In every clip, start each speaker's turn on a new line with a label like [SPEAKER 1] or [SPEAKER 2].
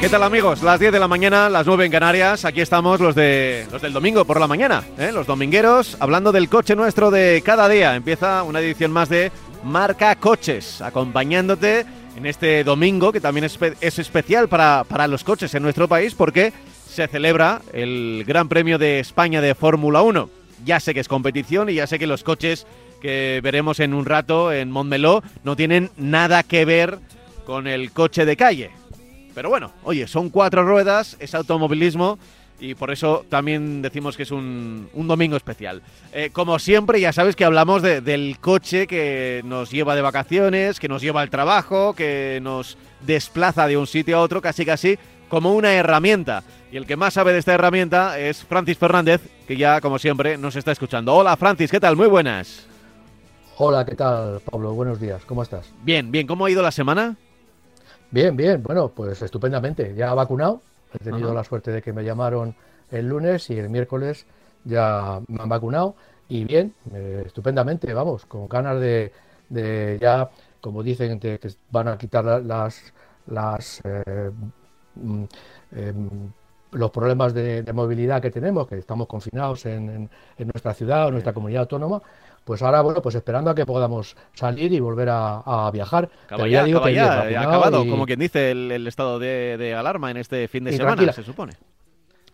[SPEAKER 1] ¿Qué tal amigos? Las 10 de la mañana, las 9 en Canarias. Aquí estamos los de los del domingo por la mañana, ¿eh? los domingueros, hablando del coche nuestro de cada día. Empieza una edición más de Marca Coches, acompañándote en este domingo, que también es especial para, para los coches en nuestro país, porque se celebra el Gran Premio de España de Fórmula 1. Ya sé que es competición y ya sé que los coches que veremos en un rato en Montmeló no tienen nada que ver con el coche de calle. Pero bueno, oye, son cuatro ruedas, es automovilismo y por eso también decimos que es un, un domingo especial. Eh, como siempre, ya sabes que hablamos de- del coche que nos lleva de vacaciones, que nos lleva al trabajo, que nos desplaza de un sitio a otro, casi casi como una herramienta. Y el que más sabe de esta herramienta es Francis Fernández, que ya, como siempre, nos está escuchando. Hola, Francis, ¿qué tal? Muy buenas.
[SPEAKER 2] Hola, ¿qué tal, Pablo? Buenos días, ¿cómo estás?
[SPEAKER 1] Bien, bien, ¿cómo ha ido la semana?
[SPEAKER 2] Bien, bien, bueno, pues estupendamente. Ya vacunado, he tenido
[SPEAKER 1] Ajá.
[SPEAKER 2] la suerte de que me llamaron el lunes y el miércoles ya me han vacunado y bien, eh, estupendamente, vamos, con ganas de, de ya, como dicen, de que van a quitar la- las, las eh, mm, em, los problemas de, de movilidad que tenemos, que estamos confinados en, en- en nuestra ciudad o en nuestra comunidad autónoma, pues ahora, bueno, pues esperando a que podamos salir y volver a, a viajar. Ya digo que
[SPEAKER 1] acabado,
[SPEAKER 2] y-
[SPEAKER 1] como quien dice, el, el estado de, de alarma en este fin de
[SPEAKER 2] Y
[SPEAKER 1] semana,
[SPEAKER 2] tranquila.
[SPEAKER 1] se supone.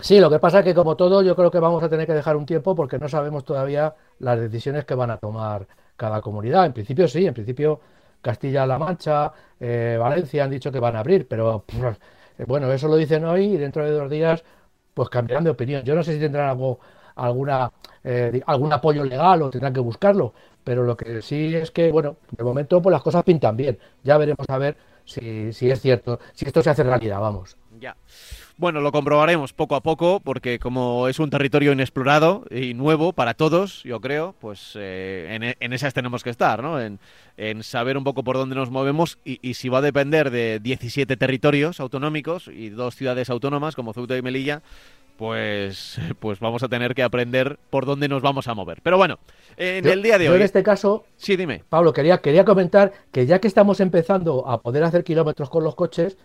[SPEAKER 2] Sí, lo que pasa es que como todo, yo creo que vamos a tener que dejar un tiempo porque no sabemos todavía las decisiones que van a tomar cada comunidad. En principio sí, en principio Castilla-La Mancha, eh, Valencia han dicho que van a abrir, pero bueno, eso lo dicen hoy y dentro de dos días pues cambiarán de opinión. Yo no sé si tendrán algo, alguna, eh, algún apoyo legal o tendrán que buscarlo, pero lo que sí es que, bueno, de momento pues las cosas pintan bien. Ya veremos a ver si, si es cierto, si esto se hace realidad, vamos.
[SPEAKER 1] Ya. Bueno, lo comprobaremos poco a poco, porque como es un territorio inexplorado y nuevo para todos, yo creo, pues eh, en, e- en esas tenemos que estar, ¿no? En, en saber un poco por dónde nos movemos y si va a depender de 17 territorios autonómicos y dos ciudades autónomas como Ceuta y Melilla, pues, pues vamos a tener que aprender por dónde nos vamos a mover. Pero bueno, en
[SPEAKER 2] Yo-
[SPEAKER 1] el día de
[SPEAKER 2] yo
[SPEAKER 1] hoy...
[SPEAKER 2] en este caso,
[SPEAKER 1] Sí, dime.
[SPEAKER 2] Pablo, quería, quería comentar que ya que estamos empezando a poder hacer kilómetros con los coches,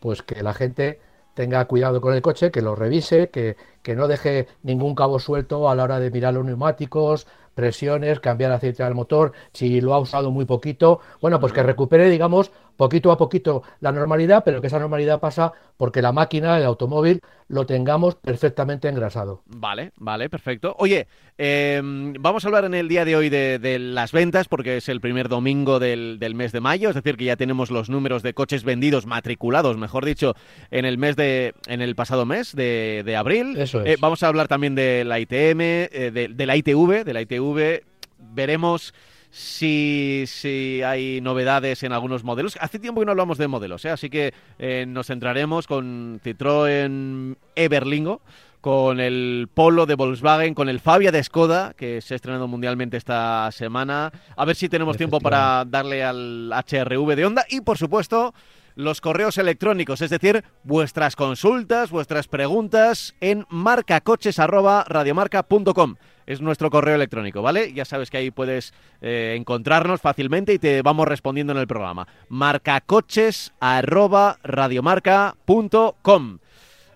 [SPEAKER 2] pues que la gente tenga cuidado con el coche, que lo revise, que, que no deje ningún cabo suelto a la hora de mirar los neumáticos, presiones, cambiar aceite al motor, si lo ha usado muy poquito, bueno, pues que recupere, digamos, poquito a poquito la normalidad, pero que esa normalidad pasa porque la máquina, el automóvil, lo tengamos perfectamente engrasado.
[SPEAKER 1] Vale, vale, perfecto. Oye, eh, vamos a hablar en el día de hoy de, de las ventas porque es el primer domingo del, del mes de mayo, es decir, que ya tenemos los números de coches vendidos, matriculados, mejor dicho, en el mes de, en el pasado mes de, de abril.
[SPEAKER 2] Eso
[SPEAKER 1] Eh,
[SPEAKER 2] es.
[SPEAKER 1] vamos a hablar también de la ITM, eh, de, de la ITV, de la ITV. Veremos si, si hay novedades en algunos modelos. Hace tiempo que no hablamos de modelos, ¿eh? así que eh, nos centraremos con Citroën Everlingo, con el Polo de Volkswagen, con el Fabia de Skoda, que se ha estrenado mundialmente esta semana. A ver si tenemos tiempo para darle al HRV de Honda y, por supuesto, los correos electrónicos, es decir, vuestras consultas, vuestras preguntas en marcacoches@radiomarca.com. Es nuestro correo electrónico, ¿vale? Ya sabes que ahí puedes eh, encontrarnos fácilmente y te vamos respondiendo en el programa. marcacoches@radiomarca.com.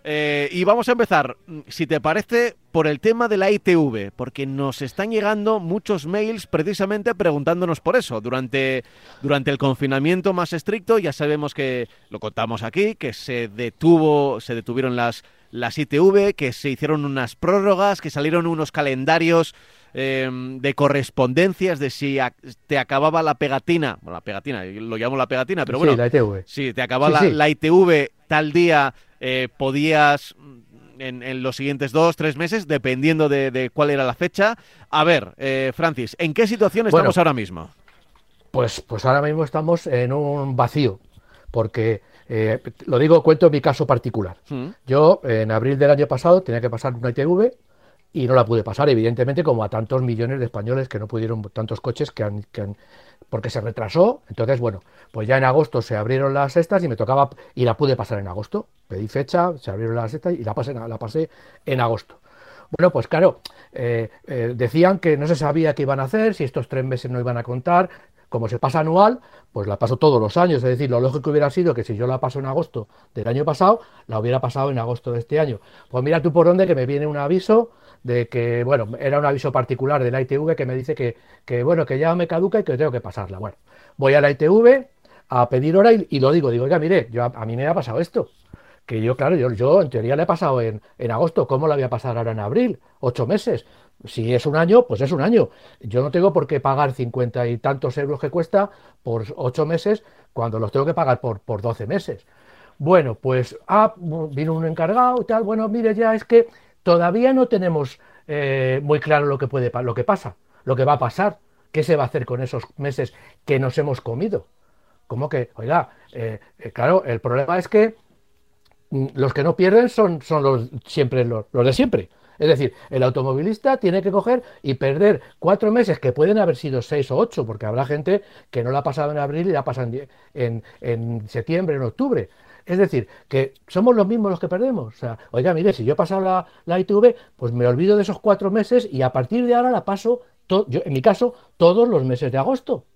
[SPEAKER 1] Eh, y vamos a empezar, mm, si te parece, por el tema de la ITV, porque nos están llegando muchos mails precisamente preguntándonos por eso. Durante, durante el confinamiento más estricto, ya sabemos que, lo contamos aquí, que se detuvo, se detuvieron las, las ITV, que se hicieron unas prórrogas, que salieron unos calendarios eh, de correspondencias de si a- te acababa la pegatina, bueno, la pegatina, yo lo llamo la pegatina, pero
[SPEAKER 2] Sí,
[SPEAKER 1] bueno,
[SPEAKER 2] la ITV.
[SPEAKER 1] si te acababa
[SPEAKER 2] Sí,
[SPEAKER 1] la,
[SPEAKER 2] sí.
[SPEAKER 1] la ITV tal día, eh, podías mm, en, en los siguientes dos, tres meses, dependiendo de, de cuál era la fecha. A ver, eh, Francis, ¿en qué situación
[SPEAKER 2] Bueno.
[SPEAKER 1] estamos ahora mismo?
[SPEAKER 2] Pues, pues ahora mismo estamos en un vacío, porque eh, lo digo, cuento mi caso particular.
[SPEAKER 1] Mm,
[SPEAKER 2] Yo en abril del año pasado tenía que pasar una ITV y no la pude pasar, evidentemente, como a tantos millones de españoles que no pudieron, tantos coches que han, porque se retrasó. Entonces, bueno, pues ya en agosto se abrieron las estas y me tocaba, y la pude pasar en agosto. Pedí fecha, se abrieron las estas y la pasé, la pasé en agosto. Bueno, pues claro, eh, eh, decían que no se sabía qué iban a hacer, si estos tres meses no iban a contar, como se pasa anual, pues la paso todos los años. Es decir, lo lógico hubiera sido que si yo la paso en agosto del año pasado, la hubiera pasado en agosto de este año. Pues mira tú por dónde que me viene un aviso de que, bueno, era un aviso particular de la ITV que me dice que, que bueno, que ya me caduca y que tengo que pasarla. Bueno, voy a la ITV a pedir hora y, lo digo, digo, oiga, mire, yo, a, mí me ha pasado esto. Que yo, claro, yo, yo en teoría le he pasado en, en agosto, ¿cómo la voy a pasar ahora en abril? Ocho meses. Si es un año, pues es un año. Yo no tengo por qué pagar cincuenta y tantos euros que cuesta por ocho meses cuando los tengo que pagar por, por 12 meses. Bueno, pues ah, vino un encargado y tal. Bueno, mire, ya es que todavía no tenemos eh, muy claro lo que, puede, lo que pasa, lo que va a pasar, qué se va a hacer con esos meses que nos hemos comido. Como que, oiga, eh, eh, claro, el problema es que mm, los que no pierden son, los, siempre los de siempre. Es decir, el automovilista tiene que coger y perder cuatro meses, que pueden haber sido seis o ocho, porque habrá gente que no la ha pasado en abril y la pasa en, en, septiembre, en octubre. Es decir, que somos los mismos los que perdemos. O sea, oiga, mire, si yo he pasado la, la ITV, pues me olvido de esos cuatro meses y a partir de ahora la paso, yo, en mi caso, todos los meses de agosto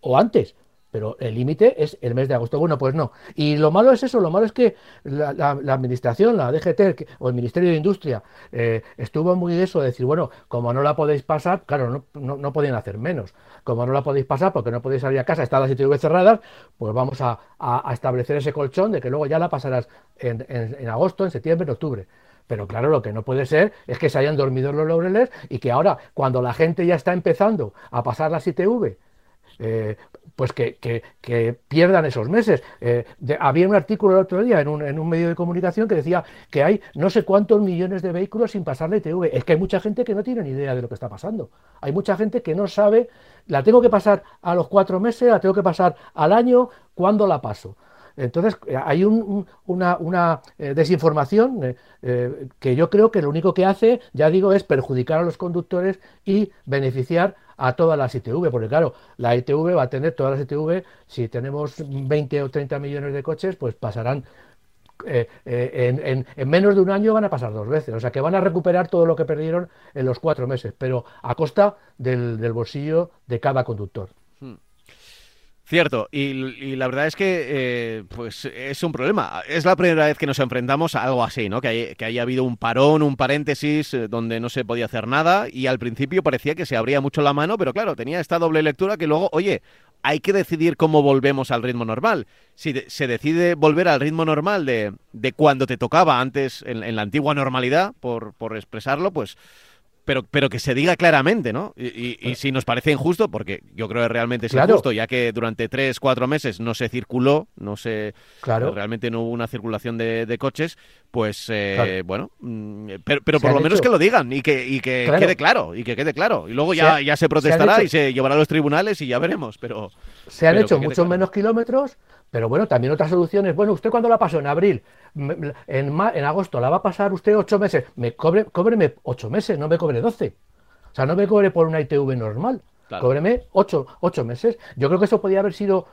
[SPEAKER 2] o antes pero el límite es el mes de agosto. Bueno, pues no. Y lo malo es eso, lo malo es que la, administración, la DGT o el Ministerio de Industria eh, estuvo muy eso de decir, bueno, como no la podéis pasar, claro, no, no, podían hacer menos. Como no la podéis pasar porque no podéis salir a casa, están las ITV cerradas, pues vamos a, establecer ese colchón de que luego ya la pasarás en, en agosto, en septiembre, en octubre. Pero claro, lo que no puede ser es que se hayan dormido los laureles y que ahora, cuando la gente ya está empezando a pasar las ITV, eh, pues que, pierdan esos meses. Eh, había un artículo el otro día en un, en un, medio de comunicación que decía que hay no sé cuántos millones de vehículos sin pasar la ITV. Es que hay mucha gente que no tiene ni idea de lo que está pasando. Hay mucha gente que no sabe, la tengo que pasar a los cuatro meses, la tengo que pasar al año, ¿cuándo la paso? Entonces, eh, hay una, desinformación que yo creo que lo único que hace, ya digo, es perjudicar a los conductores y beneficiar a todas las ITV, porque claro, la ITV va a tener todas las ITV, si tenemos 20 o 30 millones de coches, pues pasarán eh, eh, en, menos de un año van a pasar dos veces. O sea que van a recuperar todo lo que perdieron en los cuatro meses, pero a costa del bolsillo de cada conductor.
[SPEAKER 1] Cierto, y, la verdad es que eh, pues es un problema. Es la primera vez que nos enfrentamos a algo así, ¿no? Que, haya habido un parón, un paréntesis eh, donde no se podía hacer nada y al principio parecía que se abría mucho la mano, pero claro, tenía esta doble lectura que luego, oye, hay que decidir cómo volvemos al ritmo normal. Si se decide volver al ritmo normal de, de cuando te tocaba antes en, en la antigua normalidad, por, por expresarlo, pues pero, pero que se diga claramente, ¿no? Y, si nos parece injusto, porque yo creo que realmente es injusto, ya que durante tres, cuatro meses no se circuló, no se claro. realmente no hubo una circulación de, coches, pues eh, bueno, mm, pero, pero por lo menos que lo digan y que, y que quede claro, y que quede claro. Y luego ya, se, ya se protestará y se llevará a los tribunales y ya veremos, pero...
[SPEAKER 2] Se han hecho muchos menos kilómetros, pero bueno, también otras soluciones. Bueno, ¿usted cuándo la pasó? En abril. En, en agosto la va a pasar usted ocho meses. Me cobre, cóbreme ocho meses, no me cobre doce. O sea, no me cobre por una ITV normal. Cóbreme ocho, ocho meses. Yo creo que eso podría haber sido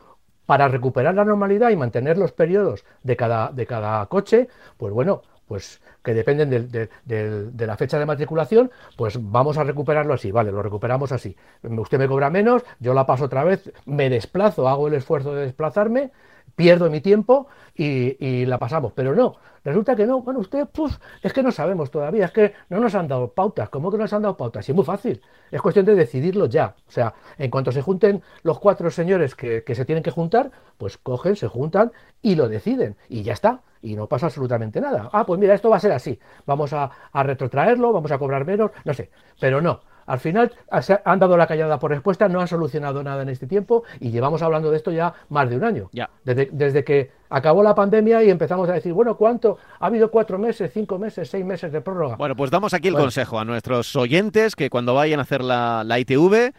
[SPEAKER 2] para recuperar la normalidad y mantener los periodos de cada, de cada coche. Pues bueno, pues que dependen de, la fecha de matriculación, pues vamos a recuperarlo así, vale, lo recuperamos así. Usted me cobra menos, yo la paso otra vez, me desplazo, hago el esfuerzo de desplazarme, pierdo mi tiempo y, la pasamos. Pero no, resulta que no. Bueno, usted, pues, es que no sabemos todavía, es que no nos han dado pautas. ¿Cómo que no nos han dado pautas? Y es muy fácil. Es cuestión de decidirlo ya. O sea, en cuanto se junten los cuatro señores que, se tienen que juntar, pues cogen, se juntan y lo deciden. Y ya está. Y no pasa absolutamente nada. Ah, pues mira, esto va a ser así. Vamos a, a retrotraerlo, vamos a cobrar menos, no sé. Pero no. Al final han dado la callada por respuesta, no han solucionado nada en este tiempo y llevamos hablando de esto ya más de un año.
[SPEAKER 1] Ya.
[SPEAKER 2] Desde, que acabó la pandemia y empezamos a decir, bueno, ¿cuánto? Ha habido cuatro meses, cinco meses, seis meses de prórroga.
[SPEAKER 1] Bueno, pues damos aquí el consejo a nuestros oyentes que cuando vayan a hacer la, la ITV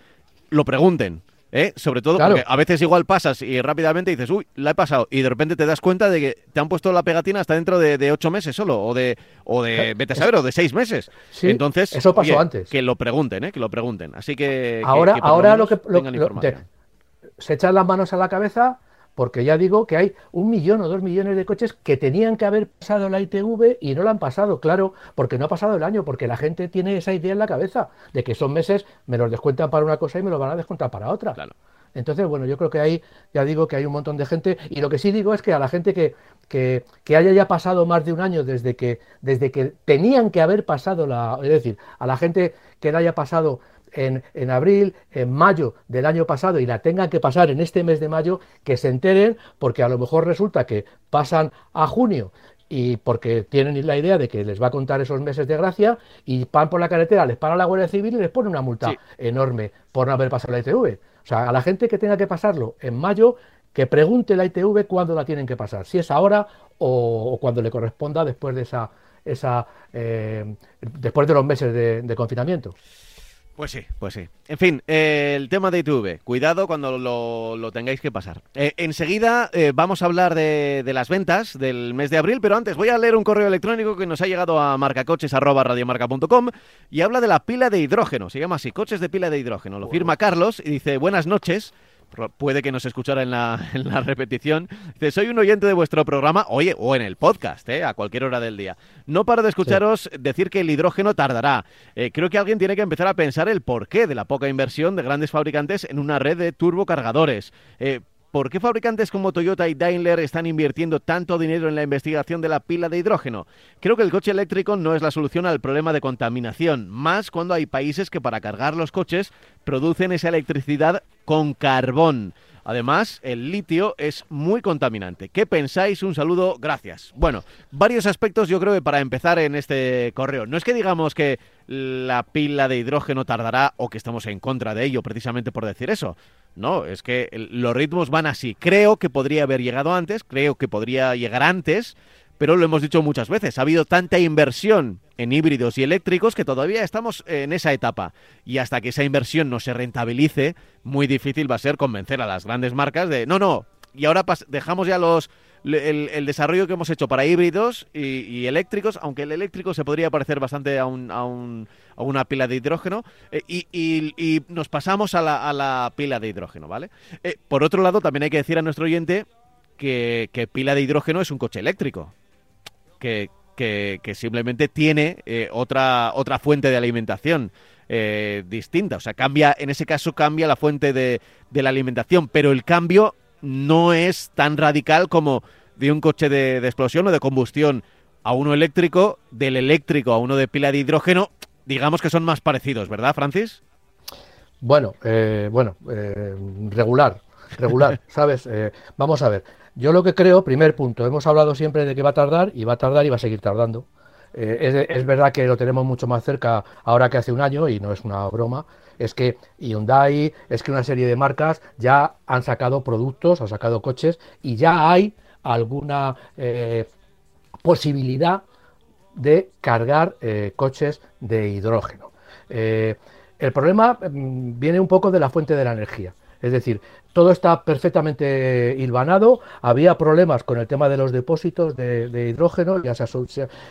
[SPEAKER 1] lo pregunten ¿eh? Sobre todo porque a veces igual pasas y rápidamente dices, uy, la he pasado. Y de repente te das cuenta de que te han puesto la pegatina hasta dentro de, ocho meses solo, o de, o de, vete a saber, o de seis meses. Entonces,
[SPEAKER 2] eso pasó antes.
[SPEAKER 1] Que lo pregunten, ¿eh? Que lo pregunten. Así que.
[SPEAKER 2] Ahora, ahora lo que. se echan las manos a la cabeza porque ya digo que hay un millón o dos millones de coches que tenían que haber pasado la ITV y no la han pasado, claro, porque no ha pasado el año, porque la gente tiene esa idea en la cabeza de que son meses, me los descuentan para una cosa y me los van a descontar para otra. Entonces, bueno, yo creo que ahí, ya digo que hay un montón de gente, y lo que sí digo es que a la gente que, que, que, haya ya pasado más de un año desde que, desde que tenían que haber pasado la, es decir, a la gente que le haya pasado en, abril, en mayo del año pasado y la tengan que pasar en este mes de mayo, que se enteren porque a lo mejor resulta que pasan a junio y porque tienen la idea de que les va a contar esos meses de gracia y van por la carretera, les para la Guardia Civil y les pone una multa enorme por no haber pasado la ITV. O sea, a la gente que tenga que pasarlo en mayo, que pregunte la ITV cuándo la tienen que pasar, si es ahora o, cuando le corresponda después de esa, esa eh, después de los meses de confinamiento.
[SPEAKER 1] Pues sí, pues sí. En fin, eh, el tema de ITV, cuidado cuando lo, tengáis que pasar. Eh, enseguida eh, vamos a hablar de, las ventas del mes de abril, pero antes voy a leer un correo electrónico que nos ha llegado a marcacoches.radiomarca.com y habla de la pila de hidrógeno. Se llama así, coches de pila de hidrógeno. Lo firma Carlos y dice, buenas noches puede que nos escuchara en la, en la repetición. Dice, soy un oyente de vuestro programa, oye, o en el podcast, ¿eh? a cualquier hora del día. No paro de escucharos decir que el hidrógeno tardará. Eh, creo que alguien tiene que empezar a pensar el porqué de la poca inversión de grandes fabricantes en una red de turbocargadores. Eh, ¿Por qué fabricantes como Toyota y Daimler están invirtiendo tanto dinero en la investigación de la pila de hidrógeno? Creo que el coche eléctrico no es la solución al problema de contaminación, más cuando hay países que para cargar los coches producen esa electricidad con carbón. Además, el litio es muy contaminante. ¿Qué pensáis? Un saludo, gracias. Bueno, varios aspectos yo creo que para empezar en este correo. No es que digamos que la pila de hidrógeno tardará o que estamos en contra de ello precisamente por decir eso. No, es que los ritmos van así. Creo que podría haber llegado antes, creo que podría llegar antes, pero lo hemos dicho muchas veces, ha habido tanta inversión en híbridos y eléctricos que todavía estamos en esa etapa. Y hasta que esa inversión no se rentabilice, muy difícil va a ser convencer a las grandes marcas de, no, no, y ahora dejamos ya los el, desarrollo que hemos hecho para híbridos y, eléctricos, aunque el eléctrico se podría parecer bastante a, un, a, un, una pila de hidrógeno, eh, y, nos pasamos a la, pila de hidrógeno, ¿vale? Eh, por otro lado, también hay que decir a nuestro oyente que, pila de hidrógeno es un coche eléctrico, que, que, simplemente tiene eh, otra, otra fuente de alimentación. distinta, o sea, cambia, en ese caso cambia la fuente de, de la alimentación, pero el cambio no es tan radical como de un coche de, explosión o de combustión a uno eléctrico, del eléctrico a uno de pila de hidrógeno, digamos que son más parecidos, ¿verdad, Francis?
[SPEAKER 2] Bueno, eh, bueno, eh, regular, regular, ¿sabes? Eh, vamos a ver, yo lo que creo, primer punto, hemos hablado siempre de que va a tardar y va a tardar y va a seguir tardando. es, verdad que lo tenemos mucho más cerca ahora que hace un año y no es una broma, es que Hyundai, es que una serie de marcas ya han sacado productos, han sacado coches y ya hay alguna eh, posibilidad de cargar eh, coches de hidrógeno. Eh, el problema mm, viene un poco de la fuente de la energía. Es decir, todo está perfectamente hilvanado. Había problemas con el tema de los depósitos de, hidrógeno, ya se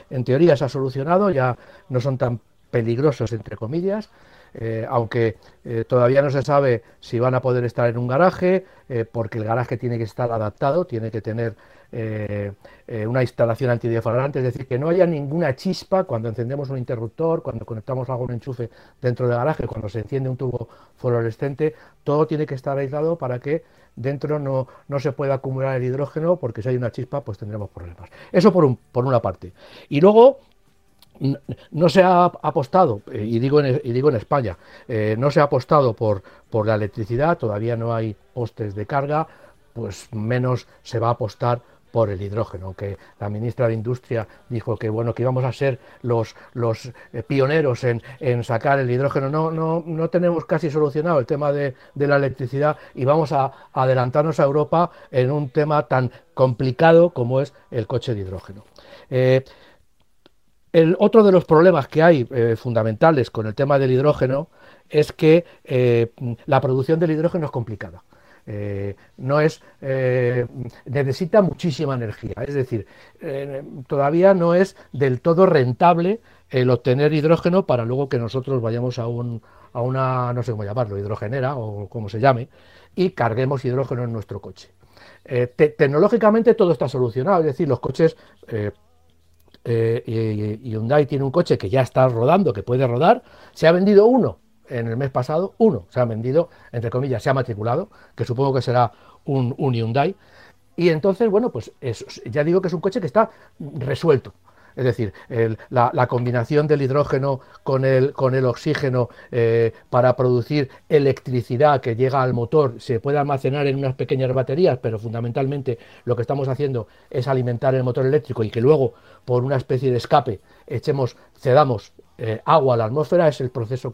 [SPEAKER 2] en teoría se ha solucionado, ya no son tan peligrosos, entre comillas. Eh, aunque eh, todavía no se sabe si van a poder estar en un garaje, eh, porque el garaje tiene que estar adaptado, tiene que tener una instalación antideflagrante, es decir, que no haya ninguna chispa cuando encendemos un interruptor, cuando conectamos algún enchufe dentro del garaje, cuando se enciende un tubo fluorescente, todo tiene que estar aislado para que dentro no, no se pueda acumular el hidrógeno, porque si hay una chispa, pues tendremos problemas. Eso por, un, por una parte. Y luego no se ha apostado, eh, y digo en, y digo en España, eh, no se ha apostado por, por la electricidad, todavía no hay postes de carga, pues menos se va a apostar por el hidrógeno, aunque la ministra de Industria dijo que bueno que íbamos a ser los, los eh, pioneros en, en, sacar el hidrógeno. No, no, no tenemos casi solucionado el tema de, de, la electricidad y vamos a adelantarnos a Europa en un tema tan complicado como es el coche de hidrógeno. El otro de los problemas que hay eh, fundamentales con el tema del hidrógeno es que eh, la producción del hidrógeno es complicada. Eh, no es necesita muchísima energía es decir todavía no es del todo rentable el obtener hidrógeno para luego que nosotros vayamos a un a una no sé cómo llamarlo hidrogenera o como se llame y carguemos hidrógeno en nuestro coche tecnológicamente todo está solucionado es decir los coches y Hyundai tiene un coche que ya está rodando que puede rodar se ha vendido uno en el mes pasado, uno se ha vendido, entre comillas, se ha matriculado, que supongo que será un, Hyundai. Y entonces, bueno, pues ya digo que es un coche que está resuelto. Es decir, la, combinación del hidrógeno con el, oxígeno eh, para producir electricidad que llega al motor se puede almacenar en unas pequeñas baterías, pero fundamentalmente lo que estamos haciendo es alimentar el motor eléctrico y que luego, por una especie de escape, echemos, cedamos eh, agua a la atmósfera, es el proceso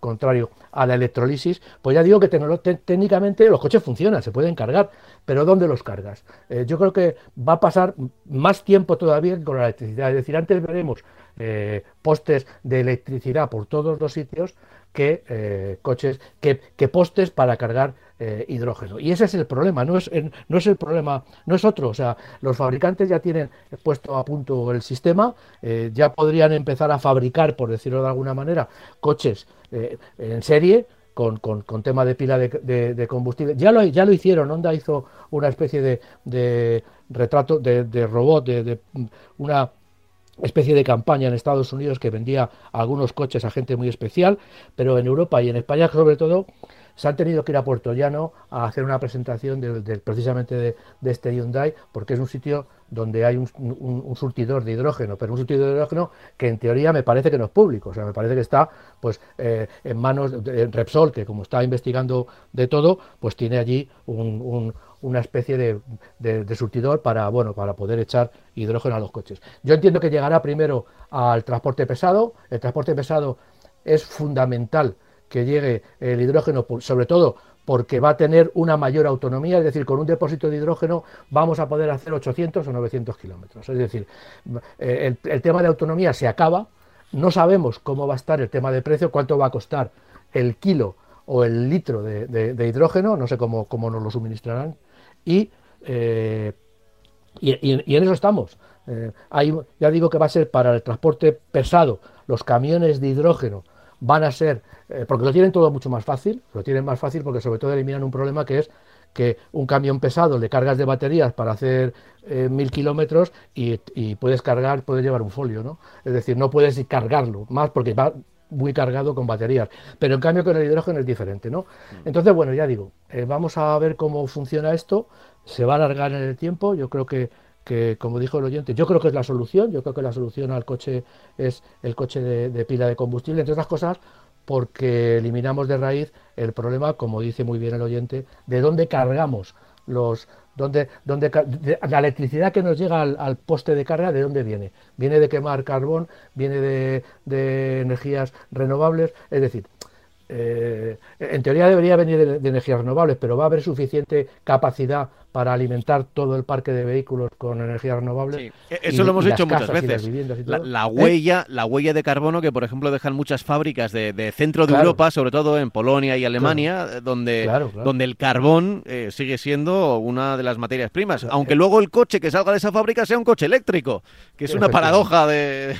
[SPEAKER 2] contrario a la electrolisis, pues ya digo que técnicamente los coches funcionan, se pueden cargar, pero ¿dónde los cargas? Eh, yo creo que va a pasar más tiempo todavía con la electricidad, es decir, antes veremos eh, postes de electricidad por todos los sitios que eh, coches, que, que postes para cargar eh, hidrógeno. Y ese es el problema, no es, no es el problema, no es otro. O sea, los fabricantes ya tienen puesto a punto el sistema, eh, ya podrían empezar a fabricar, por decirlo de alguna manera, coches eh, en serie. Con, tema de pila de, combustible. Ya lo, ya lo hicieron, Honda hizo una especie de, de retrato de, robot, de, una especie de campaña en Estados Unidos que vendía algunos coches a gente muy especial, pero en Europa y en España sobre todo se han tenido que ir a Puerto Llano a hacer una presentación de, precisamente de, este Hyundai, porque es un sitio donde hay un, surtidor de hidrógeno, pero un surtidor de hidrógeno que en teoría me parece que no es público, o sea, me parece que está pues eh, en manos de Repsol, que como está investigando de todo, pues tiene allí una especie de, surtidor para, bueno, para poder echar hidrógeno a los coches. Yo entiendo que llegará primero al transporte pesado, el transporte pesado es fundamental que llegue el hidrógeno, sobre todo porque va a tener una mayor autonomía, es decir, con un depósito de hidrógeno vamos a poder hacer 800 o 900 kilómetros. Es decir, eh, el, tema de autonomía se acaba, no sabemos cómo va a estar el tema de precio, cuánto va a costar el kilo o el litro de, hidrógeno, no sé cómo, cómo, nos lo suministrarán, y, eh, y, en eso estamos. Eh, ya digo que va a ser para el transporte pesado, los camiones de hidrógeno van a ser eh, porque lo tienen todo mucho más fácil, lo tienen más fácil porque sobre todo eliminan un problema que es que un camión pesado le cargas de baterías para hacer eh, mil kilómetros y, puedes cargar, puedes llevar un folio, ¿no? Es decir, no puedes cargarlo más porque va muy cargado con baterías. Pero en cambio con el hidrógeno es diferente, ¿no? Entonces, bueno, ya digo, eh, vamos a ver cómo funciona esto. Se va a alargar en el tiempo. Yo creo que, que, como dijo el oyente, yo creo que es la solución. Yo creo que la solución al coche es el coche de, pila de combustible, entre otras cosas, porque eliminamos de raíz el problema, como dice muy bien el oyente, de dónde cargamos los donde, donde la electricidad que nos llega al, poste de carga, ¿de dónde viene? Viene de quemar carbón, viene de energías renovables, es decir, eh, en teoría debería venir de, energías renovables, pero va a haber suficiente capacidad para alimentar todo el parque de vehículos con energías renovables.
[SPEAKER 1] E-, eso lo hemos hecho muchas veces. La, huella, la huella de carbono que, por ejemplo, dejan muchas fábricas de, centro de Europa, sobre todo en Polonia y Alemania, donde, donde el carbón eh, sigue siendo una de las materias primas. Aunque eh, luego el coche que salga de esa fábrica sea un coche eléctrico, que es una paradoja de,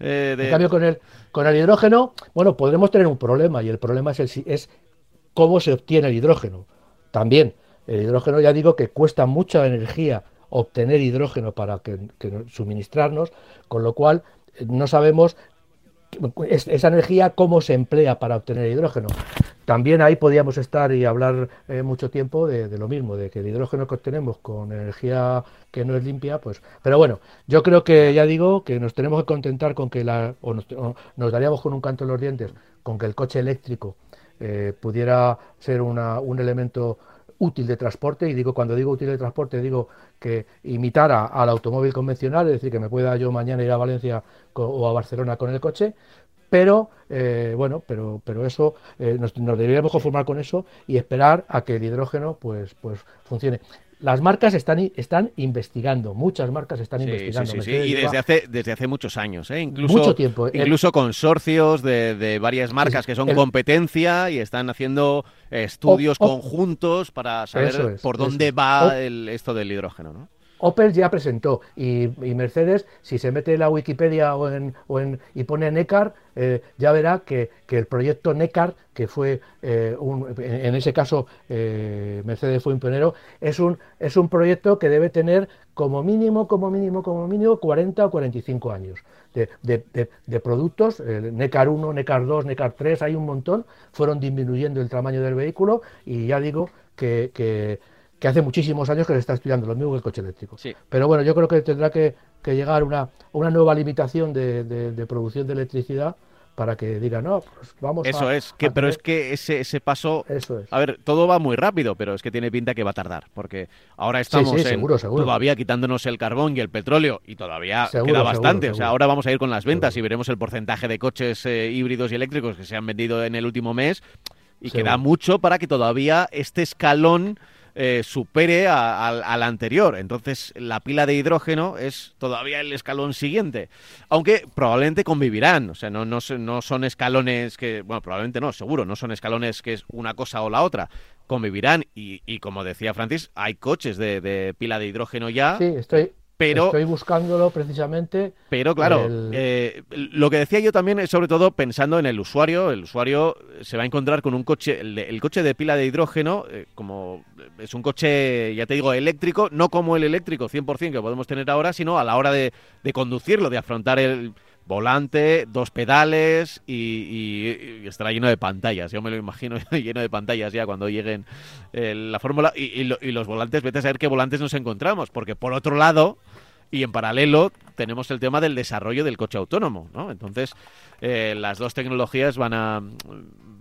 [SPEAKER 2] En cambio, con el con el hidrógeno, bueno, podremos tener un problema y el problema es, el, es cómo se obtiene el hidrógeno. También, el hidrógeno ya digo que cuesta mucha energía obtener hidrógeno para que, suministrarnos, con lo cual eh, no sabemos esa energía cómo se emplea para obtener hidrógeno. También ahí podíamos estar y hablar eh, mucho tiempo de, lo mismo, de que el hidrógeno que obtenemos con energía que no es limpia, pues... Pero bueno, yo creo que ya digo que nos tenemos que contentar con que nos, daríamos con un canto en los dientes con que el coche eléctrico eh, pudiera ser un elemento útil de transporte, y digo, cuando digo útil de transporte, digo que imitara al automóvil convencional, es decir, que me pueda yo mañana ir a Valencia o a Barcelona con el coche, pero eh, bueno, pero, pero eso eh, nos, deberíamos conformar con eso y esperar a que el hidrógeno pues, pues funcione. Las marcas están, están investigando, muchas marcas están investigando.
[SPEAKER 1] Sí, sí, y desde hace, desde hace muchos años, ¿eh? incluso,
[SPEAKER 2] Mucho tiempo.
[SPEAKER 1] Incluso consorcios de, de varias marcas que son competencia y están haciendo estudios conjuntos para saber por dónde va el, esto del hidrógeno. ¿no?
[SPEAKER 2] Opel ya presentó y, Mercedes, si se mete en la Wikipedia o en, y pone NECAR, eh, ya verá que, el proyecto NECAR, que fue eh, un, en ese caso eh, Mercedes fue un pionero, es un, es un proyecto que debe tener como mínimo, como mínimo, como mínimo 40 o 45 años de, de productos, NECAR 1, NECAR 2, NECAR 3, hay un montón, fueron disminuyendo el tamaño del vehículo y ya digo que, que que hace muchísimos años que se está estudiando lo mismo que el coche eléctrico. Pero bueno, yo creo que tendrá que, llegar una, una nueva limitación de, producción de electricidad para que diga, no, pues vamos
[SPEAKER 1] Eso
[SPEAKER 2] a,
[SPEAKER 1] es, que, pero es que ese, ese paso...
[SPEAKER 2] Eso es.
[SPEAKER 1] A ver, todo va muy rápido, pero es que tiene pinta que va a tardar, porque ahora estamos todavía quitándonos el carbón y el petróleo, y todavía queda bastante. o sea, ahora vamos a ir con las ventas y veremos el porcentaje de coches eh, híbridos y eléctricos que se han vendido en el último mes, y queda mucho para que todavía este escalón eh, supere al anterior. Entonces, la pila de hidrógeno es todavía el escalón siguiente. Aunque probablemente convivirán. O sea, no, no, no son escalones que. Bueno, probablemente no, seguro. No son escalones que es una cosa o la otra. Convivirán. Y, y como decía Francis, hay coches de, de pila de hidrógeno ya.
[SPEAKER 2] Sí, estoy, Estoy buscándolo precisamente.
[SPEAKER 1] Pero claro, eh, lo que decía yo también es sobre todo pensando en el usuario. El usuario se va a encontrar con un coche, el, coche de pila de hidrógeno, eh, como es un coche, ya te digo, eléctrico, no como el eléctrico 100% que podemos tener ahora, sino a la hora de, conducirlo, de afrontar el volante, dos pedales y, estará lleno de pantallas. Yo me lo imagino lleno de pantallas ya cuando lleguen eh, la fórmula y, y, los volantes, vete a saber qué volantes nos encontramos, porque por otro lado, y en paralelo tenemos el tema del desarrollo del coche autónomo, ¿no? Entonces, eh, las dos tecnologías van a,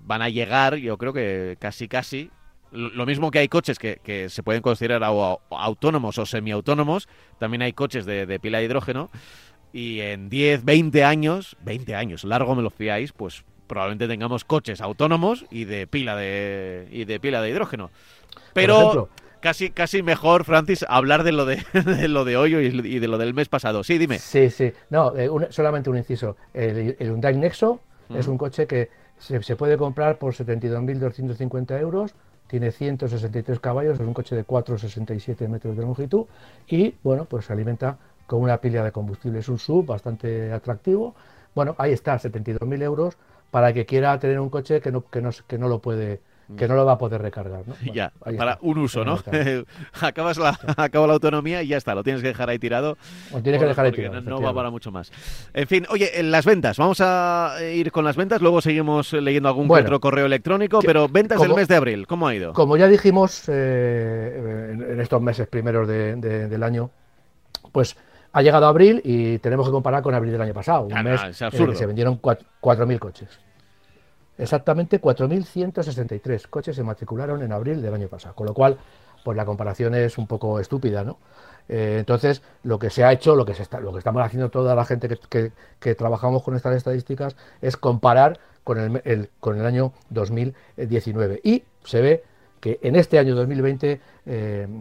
[SPEAKER 1] van a llegar, yo creo que casi casi. Lo mismo que hay coches que, se pueden considerar autónomos o semiautónomos, también hay coches de, pila de hidrógeno. Y en 10, 20 años, 20 años, largo me lo fiáis, pues probablemente tengamos coches autónomos y de pila de, y de pila de hidrógeno. Pero casi, casi mejor, Francis, hablar de lo de, lo de hoy y de lo del mes pasado. Sí, dime.
[SPEAKER 2] Sí, sí. No, eh, solamente un inciso. El, Hyundai Nexo es un coche que se, puede comprar por 72.250 euros. Tiene 163 caballos, es un coche de 4,67 metros de longitud y, bueno, pues se alimenta con una pila de combustible. Es un sub bastante atractivo. Bueno, ahí está, 72.000 euros para que quiera tener un coche que no, que no, que no lo puede que no lo va a poder recargar. ¿no?
[SPEAKER 1] ya, para un uso, ¿no? Acabas la, acaba la autonomía y ya está, lo tienes que dejar ahí tirado.
[SPEAKER 2] Lo tienes que dejar ahí tirado.
[SPEAKER 1] No, va para mucho más. En fin, oye, en las ventas, vamos a ir con las ventas, luego seguimos leyendo algún otro correo electrónico, pero ventas del mes de abril, ¿cómo ha ido?
[SPEAKER 2] Como ya dijimos eh, en estos meses primeros del año, pues ha llegado abril y tenemos que comparar con abril del año pasado, un mes en que se vendieron 4.000 coches. Exactamente 4.163 coches se matricularon en abril del año pasado, con lo cual, pues la comparación es un poco estúpida, ¿no? Eh, entonces, lo que se ha hecho, lo que, estamos haciendo toda la gente que, trabajamos con estas estadísticas es comparar con el, con el año 2019. Y se ve que en este año 2020,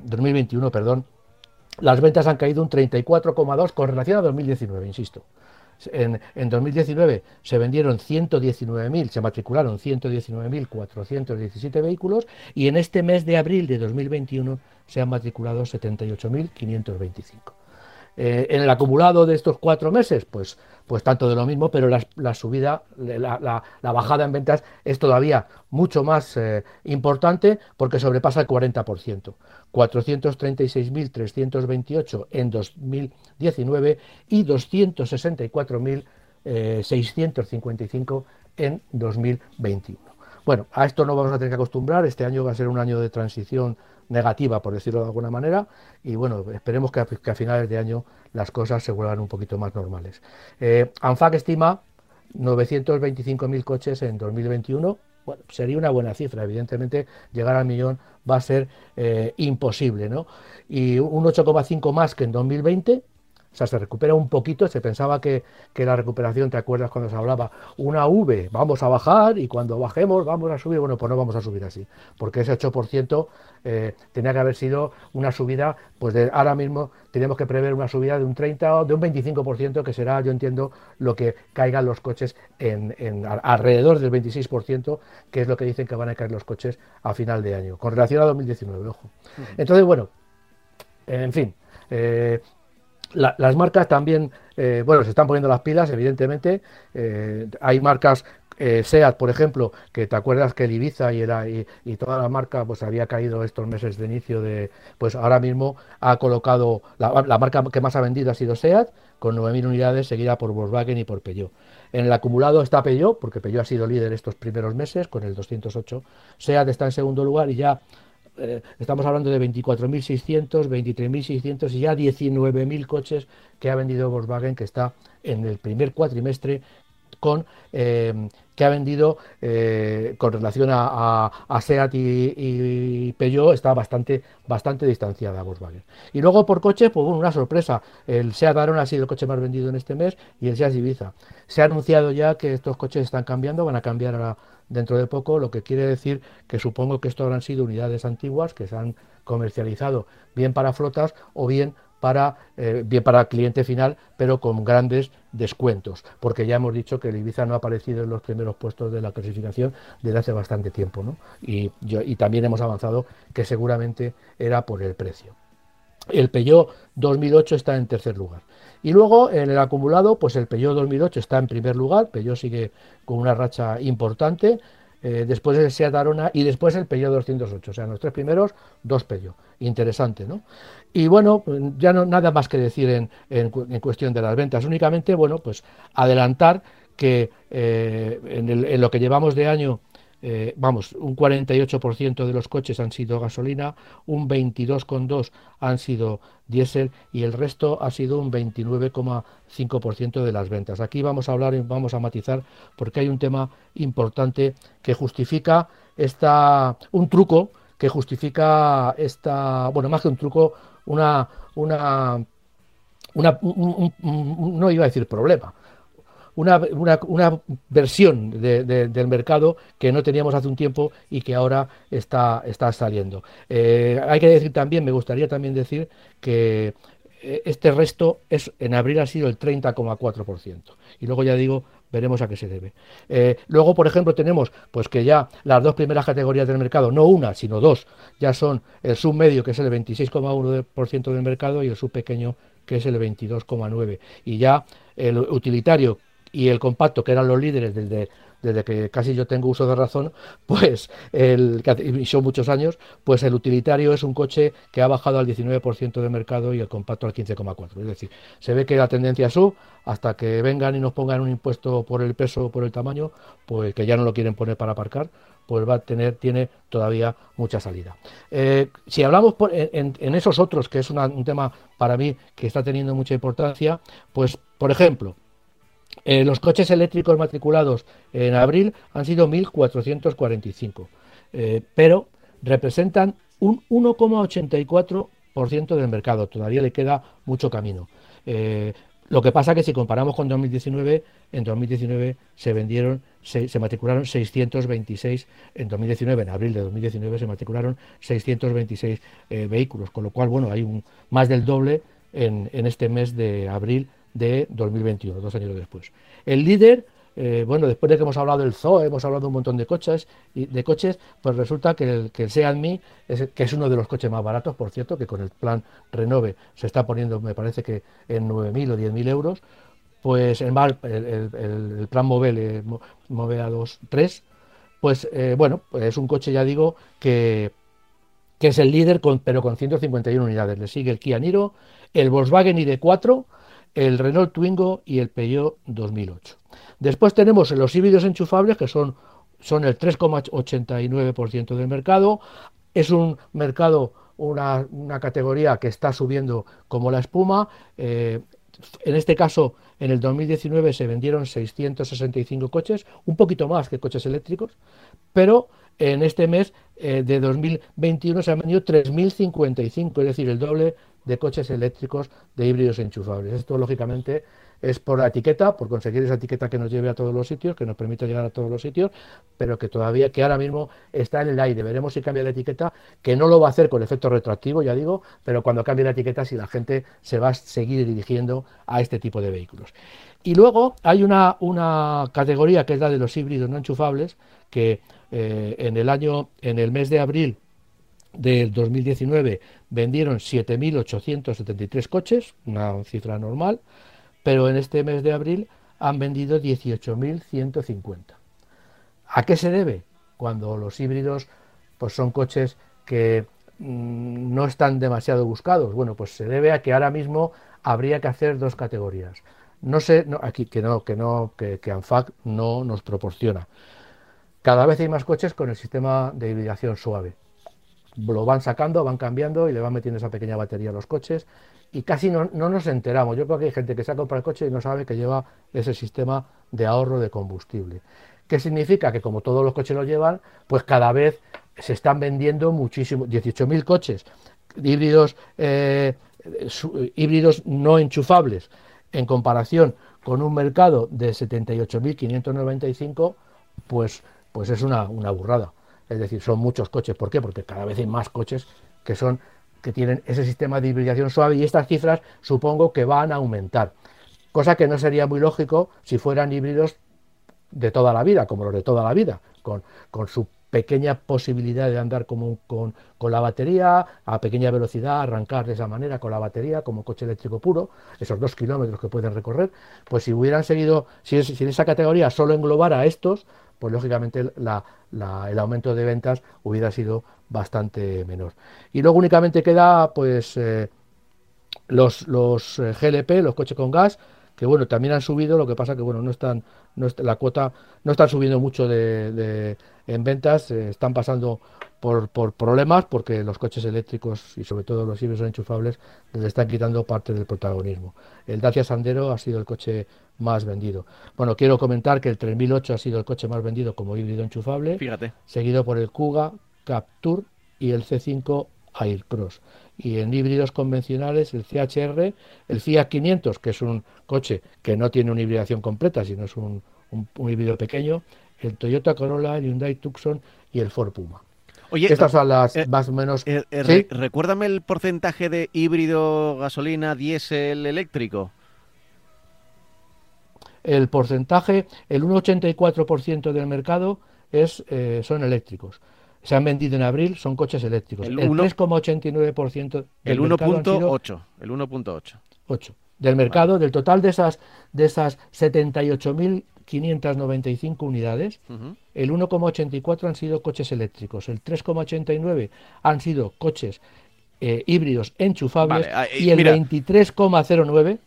[SPEAKER 2] 2021, eh, perdón, las ventas han caído un 34,2 con relación a 2019, insisto. En, 2019 se vendieron 119.000, se matricularon 119.417 vehículos y en este mes de abril de 2021 se han matriculado 78.525. Eh, en el acumulado de estos cuatro meses, pues, pues tanto de lo mismo, pero la, subida, la, bajada en ventas es todavía mucho más eh, importante porque sobrepasa el 40%. 436.328 en 2019 y 264.655 en 2021. Bueno, a esto no vamos a tener que acostumbrar, este año va a ser un año de transición negativa, por decirlo de alguna manera, y bueno, esperemos que a, finales de año las cosas se vuelvan un poquito más normales. Eh, ANFAC estima 925.000 coches en 2021. Bueno, sería una buena cifra, evidentemente llegar al millón va a ser eh, imposible, ¿no? Y un 8,5 más que en 2020, O sea, se recupera un poquito, se pensaba que, la recuperación, ¿te acuerdas cuando se hablaba? Una V, vamos a bajar y cuando bajemos vamos a subir. Bueno, pues no vamos a subir así, porque ese 8% eh, tenía que haber sido una subida, pues de ahora mismo tenemos que prever una subida de un 30 o de un 25%, que será, yo entiendo, lo que caigan los coches en, alrededor del 26%, que es lo que dicen que van a caer los coches a final de año, con relación a 2019, ojo. Entonces, bueno, en fin, eh, las marcas también, eh, bueno, se están poniendo las pilas, evidentemente. Eh, hay marcas, SEAT, por ejemplo, que te acuerdas que el Ibiza y, era, y, toda la marca pues había caído estos meses de inicio de, pues ahora mismo ha colocado, la, marca que más ha vendido ha sido SEAT, con 9.000 unidades, seguida por Volkswagen y por Peugeot. En el acumulado está Peugeot, porque Peugeot ha sido líder estos primeros meses, con el 208. SEAT está en segundo lugar y ya eh, estamos hablando de 24.600, 23.600 y ya 19.000 coches que ha vendido Volkswagen, que está en el primer cuatrimestre con eh, que ha vendido eh, con relación a, Seat y, Peugeot está bastante bastante distanciada Volkswagen. Y luego por coche pues bueno, una sorpresa. El Seat Arona ha sido el coche más vendido en este mes y el Seat Ibiza. Se ha anunciado ya que estos coches están cambiando van a cambiar a la dentro de poco, lo que quiere decir que supongo que esto habrán sido unidades antiguas que se han comercializado bien para flotas o bien para eh, bien para cliente final, pero con grandes descuentos, porque ya hemos dicho que el Ibiza no ha aparecido en los primeros puestos de la clasificación desde hace bastante tiempo, ¿no? y, y también hemos avanzado que seguramente era por el precio. El Peugeot 2008 está en tercer lugar. Y luego en el acumulado, pues el Peugeot 2008 está en primer lugar, Peugeot sigue con una racha importante, eh, después el Seat Arona y después el Peugeot 208, o sea, los tres primeros, dos Peugeot. Interesante, ¿no? Y bueno, ya no nada más que decir en, en, cuestión de las ventas, únicamente, bueno, pues adelantar que eh, en, en lo que llevamos de año eh, vamos, un 48% de los coches han sido gasolina, un 22,2% han sido diésel y el resto ha sido un 29,5% de las ventas. Aquí vamos a hablar y vamos a matizar porque hay un tema importante que justifica esta, un truco que justifica esta, bueno, más que un truco, una, una, una no iba a decir problema, una, una, versión del mercado que no teníamos hace un tiempo y que ahora está, está saliendo. Eh, hay que decir también, me gustaría también decir que eh, este resto es en abril ha sido el 30,4%. Y luego ya digo, veremos a qué se debe. Eh, luego, por ejemplo, tenemos pues que ya las dos primeras categorías del mercado, no una, sino dos, ya son el submedio, que es el 26,1% del mercado, y el subpequeño, que es el 22,9%. Y ya el utilitario, y el compacto, que eran los líderes desde, desde que casi yo tengo uso de razón, pues el, y son muchos años, pues el utilitario es un coche que ha bajado al 19% de mercado y el compacto al 15,4%. Es decir, se ve que la tendencia sub, hasta que vengan y nos pongan un impuesto por el peso o por el tamaño, pues que ya no lo quieren poner para aparcar, pues va a tener, tiene todavía mucha salida. Eh, si hablamos en, esos otros, que es un tema para mí que está teniendo mucha importancia, pues por ejemplo, eh, los coches eléctricos matriculados en abril han sido 1.445, eh, pero representan un 1,84% del mercado. Todavía le queda mucho camino. Eh, lo que pasa que si comparamos con 2019, en 2019 se vendieron, se, matricularon 626, en 2019, en abril de 2019 se matricularon 626 vehículos, con lo cual, bueno, hay un, más del doble en este mes de abril de 2021, dos años después. El líder, eh, bueno, después de que hemos hablado del Zoe, hemos hablado de un montón de coches, y de coches pues resulta que el, que el Seat Mi, que es uno de los coches más baratos, por cierto, que con el plan Renove se está poniendo, me parece que en 9.000 o 10.000 euros, pues el, el, el, plan Mobile, Move A2 3, pues eh, bueno, pues es un coche, ya digo, que, que es el líder, con, pero con 151 unidades. Le sigue el Kia Niro, el Volkswagen ID4, el Renault Twingo y el Peugeot 2008. Después tenemos los híbridos enchufables, que son, son el 3,89% del mercado. Es un mercado, una, categoría que está subiendo como la espuma. Eh, en este caso, en el 2019 se vendieron 665 coches, un poquito más que coches eléctricos, pero en este mes eh, de 2021 se han vendido 3.055, es decir, el doble de coches eléctricos de híbridos enchufables. Esto, lógicamente, es por la etiqueta, por conseguir esa etiqueta que nos lleve a todos los sitios, que nos permita llegar a todos los sitios, pero que todavía, que ahora mismo está en el aire. Veremos si cambia la etiqueta, que no lo va a hacer con efecto retroactivo, ya digo, pero cuando cambie la etiqueta, si la gente se va a seguir dirigiendo a este tipo de vehículos. Y luego hay una, una categoría que es la de los híbridos no enchufables, que eh, en el año, en el mes de abril del 2019 vendieron 7.873 coches, una cifra normal, pero en este mes de abril han vendido 18.150. ¿A qué se debe? Cuando los híbridos pues son coches que mm, no están demasiado buscados. Bueno, pues se debe a que ahora mismo habría que hacer dos categorías. No sé, aquí que no, que no, que, que ANFAC no nos proporciona. Cada vez hay más coches con el sistema de hibridación suave. Lo van sacando, van cambiando y le van metiendo esa pequeña batería a los coches y casi no, nos enteramos. Yo creo que hay gente que se ha comprado el coche y no sabe que lleva ese sistema de ahorro de combustible. ¿Qué significa? Que como todos los coches lo llevan, pues cada vez se están vendiendo muchísimo, 18.000 coches híbridos, eh, híbridos no enchufables en comparación con un mercado de 78.595, pues, pues es una, una burrada. Es decir, son muchos coches. ¿Por qué? Porque cada vez hay más coches que son que tienen ese sistema de hibridación suave y estas cifras supongo que van a aumentar. Cosa que no sería muy lógico si fueran híbridos de toda la vida, como los de toda la vida, con, con su pequeña posibilidad de andar como con, con, la batería, a pequeña velocidad, arrancar de esa manera con la batería, como coche eléctrico puro, esos dos kilómetros que pueden recorrer, pues si hubieran seguido, si, si en esa categoría solo englobara a estos, pues lógicamente el aumento de ventas hubiera sido bastante menor. Y luego únicamente queda pues eh, los, los eh, GLP, los coches con gas, que bueno, también han subido, lo que pasa que bueno, no están, no la cuota no están subiendo mucho de, en ventas, eh, están pasando por, por, problemas porque los coches eléctricos y sobre todo los híbridos enchufables les están quitando parte del protagonismo. El Dacia Sandero ha sido el coche más vendido. Bueno, quiero comentar que el 3008 ha sido el coche más vendido como híbrido enchufable,
[SPEAKER 1] Fíjate.
[SPEAKER 2] seguido por el Kuga, Captur y el C5 Aircross. Y en híbridos convencionales, el CHR, el Fiat 500, que es un coche que no tiene una hibridación completa, sino es un, un, híbrido pequeño, el Toyota Corolla, el Hyundai Tucson y el Ford Puma.
[SPEAKER 1] Oye,
[SPEAKER 2] Estas son las eh, más o menos.
[SPEAKER 1] Eh, eh, recuérdame el porcentaje de híbrido, gasolina, diésel, eléctrico.
[SPEAKER 2] El porcentaje, el 1,84% del mercado es, son eléctricos se han vendido en abril son coches eléctricos. El, 3,89%
[SPEAKER 1] El 1.8, el 1.8.
[SPEAKER 2] 8 del mercado, del total de esas de esas 78.595 unidades, el 1,84 han sido coches eléctricos, el 3,89 han sido coches eh, híbridos enchufables y el 23,09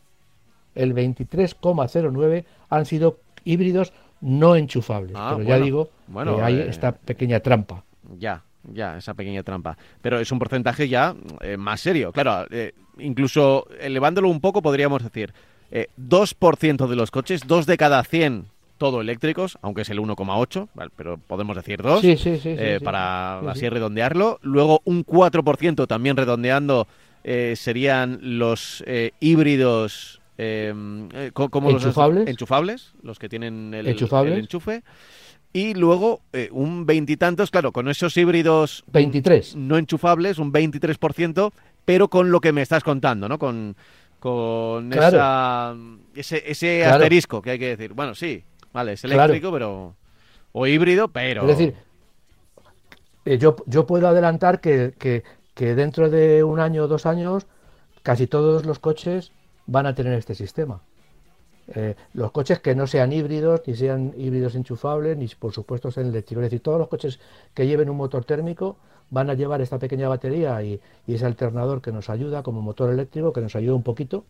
[SPEAKER 2] el 23,09 han sido híbridos no enchufables. Ah, Pero ya digo que hay eh, esta pequeña trampa
[SPEAKER 1] ya, ya, esa pequeña trampa. Pero es un porcentaje ya eh, más serio. Claro, eh, incluso elevándolo un poco podríamos decir, 2% eh, de los coches, 2 de cada 100 todo eléctricos, aunque es el 1,8, pero podemos decir 2 para así redondearlo. Luego un 4% también redondeando serían los híbridos como
[SPEAKER 2] ¿Enchufables?
[SPEAKER 1] Los enchufables, los que tienen el, el enchufe y luego eh, un veintitantos, claro, con esos híbridos
[SPEAKER 2] 23.
[SPEAKER 1] no enchufables, un 23%, pero con lo que me estás contando, ¿no? Con, con esa, ese, ese asterisco que hay que decir. Bueno, sí, vale, es eléctrico, pero... O híbrido, pero...
[SPEAKER 2] Es decir, eh, yo, yo puedo adelantar que, que, que dentro de un año o dos años casi todos los coches van a tener este sistema. Eh, los coches que no sean híbridos, ni sean híbridos enchufables, ni por supuesto sean eléctricos. Es decir, todos los coches que lleven un motor térmico van a llevar esta pequeña batería y, ese alternador que nos ayuda como motor eléctrico, que nos ayuda un poquito,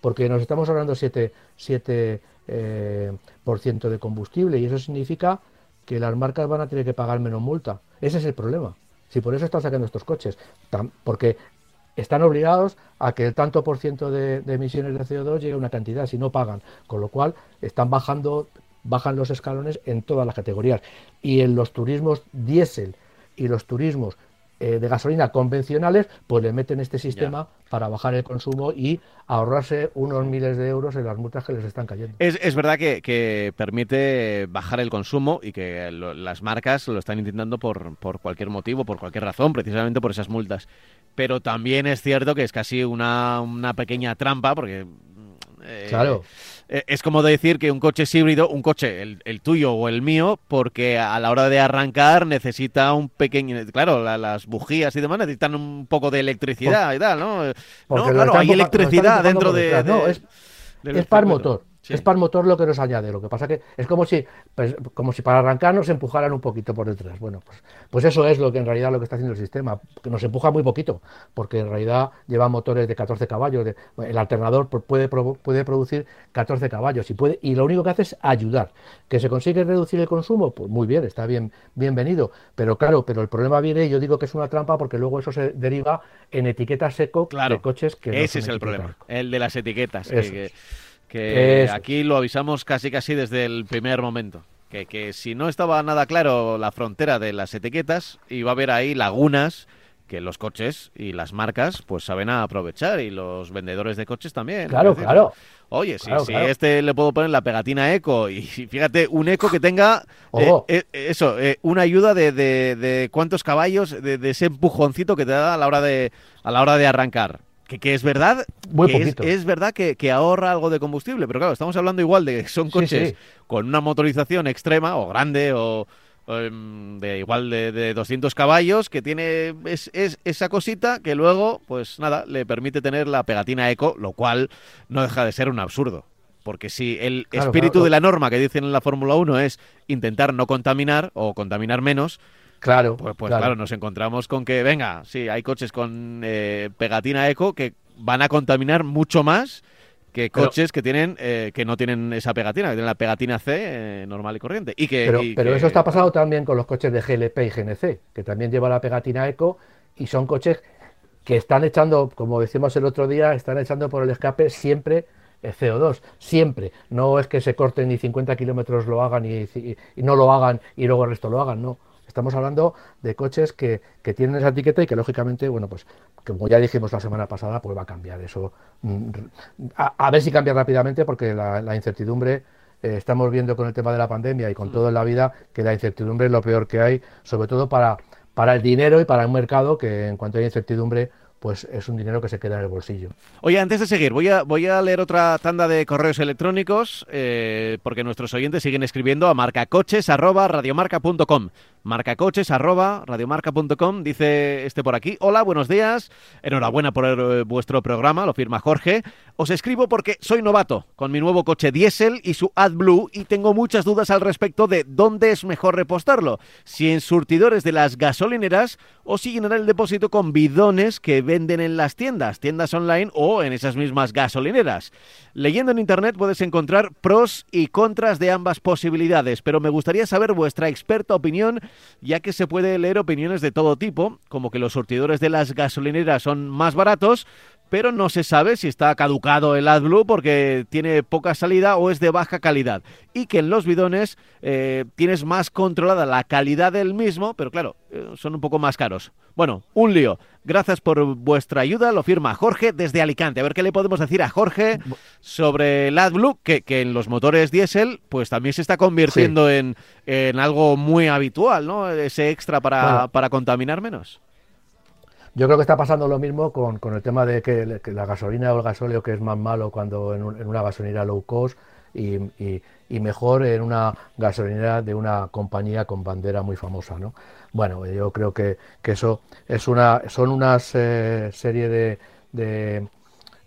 [SPEAKER 2] porque nos estamos ahorrando 7%, 7 eh, por ciento de combustible y eso significa que las marcas van a tener que pagar menos multa. Ese es el problema. Si por eso están sacando estos coches, porque están obligados a que el tanto por ciento de, emisiones de CO2 llegue a una cantidad, si no pagan, con lo cual están bajando bajan los escalones en todas las categorías. Y en los turismos diésel y los turismos eh, de gasolina convencionales, pues le meten este sistema para bajar el consumo y ahorrarse unos miles de euros en las multas que les están cayendo.
[SPEAKER 1] Es, verdad que, permite bajar el consumo y que las marcas lo están intentando por, por cualquier motivo, por cualquier razón, precisamente por esas multas. Pero también es cierto que es casi una, una pequeña trampa, porque
[SPEAKER 2] eh, claro.
[SPEAKER 1] Eh, es como decir que un coche es híbrido, un coche, el, tuyo o el mío, porque a la hora de arrancar necesita un pequeño. Claro, las bujías y demás necesitan un poco de electricidad y tal, ¿no? no, claro, hay electricidad dentro de,
[SPEAKER 2] No, es, es par motor. Es para el motor lo que nos añade. Lo que pasa que es como si, pues, como si para arrancar nos empujaran un poquito por detrás. Bueno, pues, pues eso es lo que en realidad lo que está haciendo el sistema, que nos empuja muy poquito, porque en realidad lleva motores de 14 caballos. el alternador puede, puede producir 14 caballos y puede y lo único que hace es ayudar. Que se consigue reducir el consumo, pues muy bien, está bien, bienvenido. Pero claro, pero el problema viene, yo digo que es una trampa porque luego eso se deriva en etiquetas seco
[SPEAKER 1] de
[SPEAKER 2] coches que
[SPEAKER 1] ese es el problema, el de las etiquetas. Que, que aquí lo avisamos casi casi desde el primer momento. Que, que si no estaba nada claro la frontera de las etiquetas, iba a haber ahí lagunas que los coches y las marcas pues saben aprovechar y los vendedores de coches también.
[SPEAKER 2] Claro, claro.
[SPEAKER 1] Oye, si, si este le puedo poner la pegatina eco y fíjate, un eco que tenga eh, eh, eso, eh, una ayuda de, de, de cuántos caballos, de, de, ese empujoncito que te da a la hora de, a la hora de arrancar. Que, es verdad, es, verdad que, ahorra algo de combustible, pero claro, estamos hablando igual de que son coches con una motorización extrema o grande o, em, de igual de, 200 caballos que tiene es, esa cosita que luego, pues nada, le permite tener la pegatina eco, lo cual no deja de ser un absurdo. Porque si el espíritu de la norma que dicen en la Fórmula 1 es intentar no contaminar o contaminar menos,
[SPEAKER 2] Claro.
[SPEAKER 1] Pues, pues claro. nos encontramos con que, venga, sí, hay coches con eh, pegatina eco que van a contaminar mucho más que coches que tienen eh, que no tienen esa pegatina, que tienen la pegatina C eh, normal y corriente. Y que,
[SPEAKER 2] pero, eso está pasado también con los coches de GLP y GNC, que también lleva la pegatina eco y son coches que están echando, como decimos el otro día, están echando por el escape siempre CO2, siempre. No es que se corten ni 50 kilómetros lo hagan y, y, no lo hagan y luego el resto lo hagan, no. Estamos hablando de coches que, tienen esa etiqueta y que lógicamente, bueno, pues como ya dijimos la semana pasada, pues va a cambiar eso. Mm, a, ver si cambia rápidamente porque la, incertidumbre, eh, estamos viendo con el tema de la pandemia y con todo en la vida que la incertidumbre es lo peor que hay, sobre todo para, para el dinero y para un mercado que en cuanto hay incertidumbre pues es un dinero que se queda en el bolsillo.
[SPEAKER 1] Oye, antes de seguir, voy a, voy a leer otra tanda de correos electrónicos, eh, porque nuestros oyentes siguen escribiendo a marcacoches.radiomarca.com marcacoches.radiomarca.com, dice este por aquí. Hola, buenos días. Enhorabuena por eh, vuestro programa, lo firma Jorge. Os escribo porque soy novato con mi nuevo coche diésel y su AdBlue y tengo muchas dudas al respecto de dónde es mejor repostarlo. Si en surtidores de las gasolineras o si llenar el depósito con bidones que venden en las tiendas, tiendas online o en esas mismas gasolineras. Leyendo en internet puedes encontrar pros y contras de ambas posibilidades, pero me gustaría saber vuestra experta opinión, ya que se puede leer opiniones de todo tipo, como que los surtidores de las gasolineras son más baratos, pero no se sabe si está caducado el AdBlue porque tiene poca salida o es de baja calidad. Y que en los bidones eh, tienes más controlada la calidad del mismo, pero claro, eh, son un poco más caros. Bueno, un lío. Gracias por vuestra ayuda, lo firma Jorge desde Alicante. A ver qué le podemos decir a Jorge sobre el AdBlue, que, que en los motores diésel pues también se está convirtiendo en, en, algo muy habitual, ¿no? Ese extra para, para contaminar menos.
[SPEAKER 2] Yo creo que está pasando lo mismo con, el tema de que, la gasolina o el gasóleo que es más malo cuando en, una gasolinera low cost y, mejor en una gasolinera de una compañía con bandera muy famosa, ¿no? Bueno, yo creo que, eso es una, son unas eh, serie de,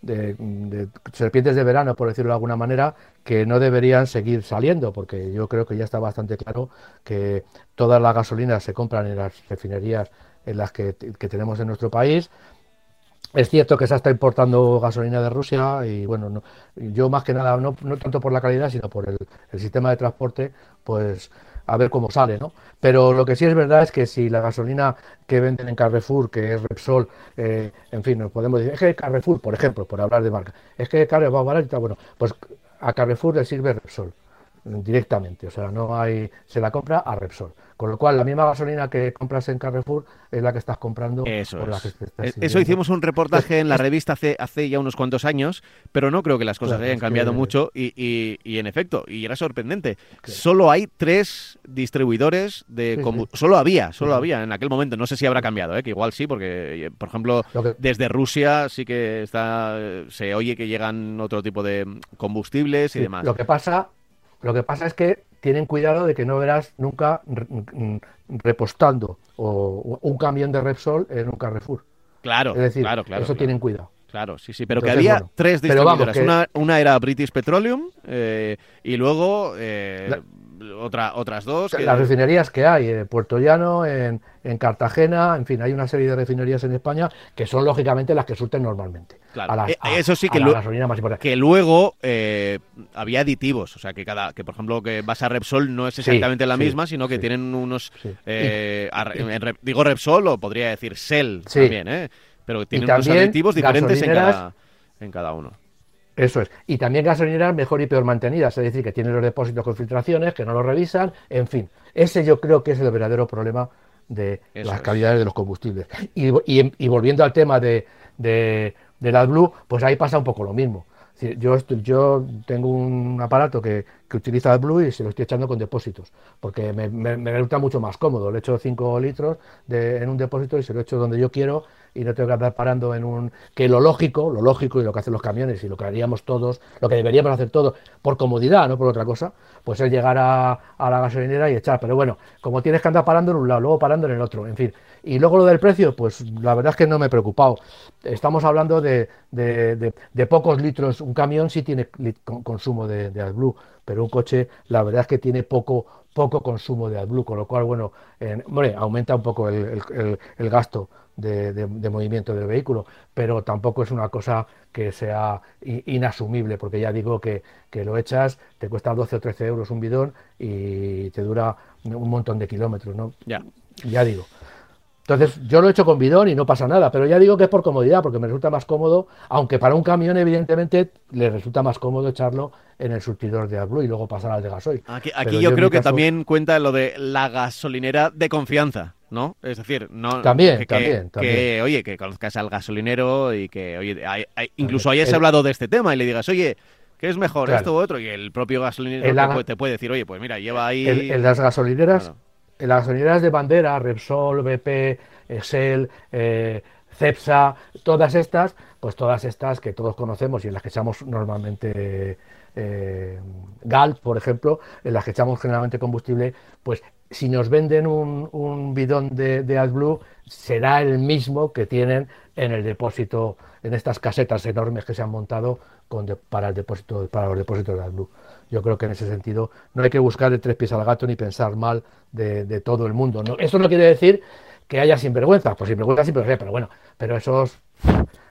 [SPEAKER 2] de, serpientes de verano, por decirlo de alguna manera, que no deberían seguir saliendo, porque yo creo que ya está bastante claro que todas las gasolinas se compran en las refinerías en las que, tenemos en nuestro país. Es cierto que se está importando gasolina de Rusia y bueno, yo más que nada, no, tanto por la calidad, sino por el, sistema de transporte, pues a ver cómo sale, ¿no? Pero lo que sí es verdad es que si la gasolina que venden en Carrefour, que es Repsol, eh, en fin, nos podemos decir, es que Carrefour, por ejemplo, por hablar de marca, es que Carrefour va barata, bueno, pues a Carrefour le sirve Repsol. Directamente, o sea, no hay, se la compra a Repsol. Con lo cual, la misma gasolina que compras en Carrefour es la que estás comprando.
[SPEAKER 1] Eso
[SPEAKER 2] por la que estás
[SPEAKER 1] Eh, Eso hicimos un reportaje en la revista hace, hace ya unos cuantos años, pero no creo que las cosas
[SPEAKER 2] Claro,
[SPEAKER 1] hayan cambiado
[SPEAKER 2] que-
[SPEAKER 1] mucho y, y- y en efecto, y era sorprendente, solo hay tres distribuidores de
[SPEAKER 2] Sí, sí.
[SPEAKER 1] Solo había, solo
[SPEAKER 2] Sí.
[SPEAKER 1] había en aquel momento. No sé si habrá cambiado, ¿eh? que igual sí, porque, eh, por ejemplo,
[SPEAKER 2] que-
[SPEAKER 1] desde Rusia sí que está se oye que llegan otro tipo de combustibles y demás.
[SPEAKER 2] Lo que pasa, lo que pasa es que tienen cuidado de que no verás nunca mm, repostando o, o un camión de Repsol en un Carrefour.
[SPEAKER 1] Claro,
[SPEAKER 2] Es decir,
[SPEAKER 1] claro, claro.
[SPEAKER 2] eso
[SPEAKER 1] claro.
[SPEAKER 2] tienen cuidado.
[SPEAKER 1] Claro, sí, sí, pero que había
[SPEAKER 2] bueno,
[SPEAKER 1] tres
[SPEAKER 2] vamos,
[SPEAKER 1] distribuidoras.
[SPEAKER 2] que-
[SPEAKER 1] Una, una era British Petroleum eh, y luego eh, otra, otras dos. que-
[SPEAKER 2] Las refinerías que hay, en Puerto Llano, en, en Cartagena, en fin, hay una serie de refinerías en España que son lógicamente las que surten normalmente.
[SPEAKER 1] Claro,
[SPEAKER 2] A
[SPEAKER 1] eh,
[SPEAKER 2] a-
[SPEAKER 1] eso sí
[SPEAKER 2] a
[SPEAKER 1] que
[SPEAKER 2] la
[SPEAKER 1] lo-
[SPEAKER 2] gasolina más importante.
[SPEAKER 1] que luego eh, había aditivos, o sea que cada, que por ejemplo que vas a Repsol no es
[SPEAKER 2] Sí,
[SPEAKER 1] exactamente la
[SPEAKER 2] sí,
[SPEAKER 1] misma, sino que
[SPEAKER 2] sí.
[SPEAKER 1] tienen unos, eh, a- en Re- digo Repsol o podría decir Shell también, ¿eh? pero tienen unos aditivos diferentes en cada, en cada uno.
[SPEAKER 2] Eso es. Y también gasolineras mejor y peor mantenidas, es decir, que tienen los depósitos con filtraciones, que no los revisan, en fin. Ese yo creo que es el verdadero problema de
[SPEAKER 1] Eso
[SPEAKER 2] las
[SPEAKER 1] es.
[SPEAKER 2] calidades de los combustibles. Y, y- y volviendo al tema de, de, del AdBlue, pues ahí pasa un poco lo mismo. Yo, yo tengo un aparato que, que utiliza AdBlue y se lo estoy echando con depósitos, porque me, resulta mucho más cómodo. Le echo 5 litros en un depósito y se lo echo donde yo quiero y no tengo que andar parando en un... Que lo lógico, lo lógico y lo que hacen los camiones y lo que haríamos todos, lo que deberíamos hacer todos, por comodidad, no por otra cosa, pues es llegar a, la gasolinera y echar. Pero bueno, como tienes que andar parando en un lado, luego parando en el otro, en fin. Y luego lo del precio, pues la verdad es que no me he preocupado. Estamos hablando de, pocos litros. Un camión sí tiene consumo de, de AdBlue, pero un coche la verdad es que tiene poco poco consumo de AdBlue, con lo cual, bueno, en- hombre, aumenta un poco el, el- el- gasto de, de- de movimiento del vehículo, pero tampoco es una cosa que sea inasumible, porque ya digo que, que lo echas, te cuesta 12 o 13 euros un bidón y te dura un montón de kilómetros, ¿no?
[SPEAKER 1] Ya.
[SPEAKER 2] Ya digo. Entonces, yo lo he hecho con bidón y no pasa nada, pero ya digo que es por comodidad, porque me resulta más cómodo, aunque para un camión, evidentemente, le resulta más cómodo echarlo en el surtidor de AdBlue y luego pasar al de gasoil.
[SPEAKER 1] Aquí,
[SPEAKER 2] yo
[SPEAKER 1] creo que
[SPEAKER 2] caso-
[SPEAKER 1] también cuenta lo de la gasolinera de confianza, ¿no? Es decir, no
[SPEAKER 2] También,
[SPEAKER 1] que, que-
[SPEAKER 2] también,
[SPEAKER 1] que,
[SPEAKER 2] también.
[SPEAKER 1] oye, que conozcas al gasolinero y que oye, hay- hay- incluso hayas
[SPEAKER 2] El-
[SPEAKER 1] hablado de este tema y le digas, oye, ¿qué es mejor,
[SPEAKER 2] Claro.
[SPEAKER 1] esto u otro? Y el propio gasolinero
[SPEAKER 2] El
[SPEAKER 1] te, puede, te puede decir, oye, pues mira, lleva ahí.
[SPEAKER 2] En, en las gasolineras,
[SPEAKER 1] Claro.
[SPEAKER 2] Las gasolineras de bandera, Repsol, BP, Excel, eh, Cepsa, todas estas, pues todas estas que todos conocemos y en las que echamos normalmente eh, Galp, por ejemplo, en las que echamos generalmente combustible, pues si nos venden un, bidón de, de AdBlue, será el mismo que tienen en el depósito, en estas casetas enormes que se han montado para, el depósito, para los depósitos de AdBlue. Yo creo que en ese sentido no hay que buscar de tres pies al gato ni pensar mal de, todo el mundo. ¿no? Eso no quiere decir que haya sinvergüenzas, pues sinvergüenzas hay, pero bueno, pero esos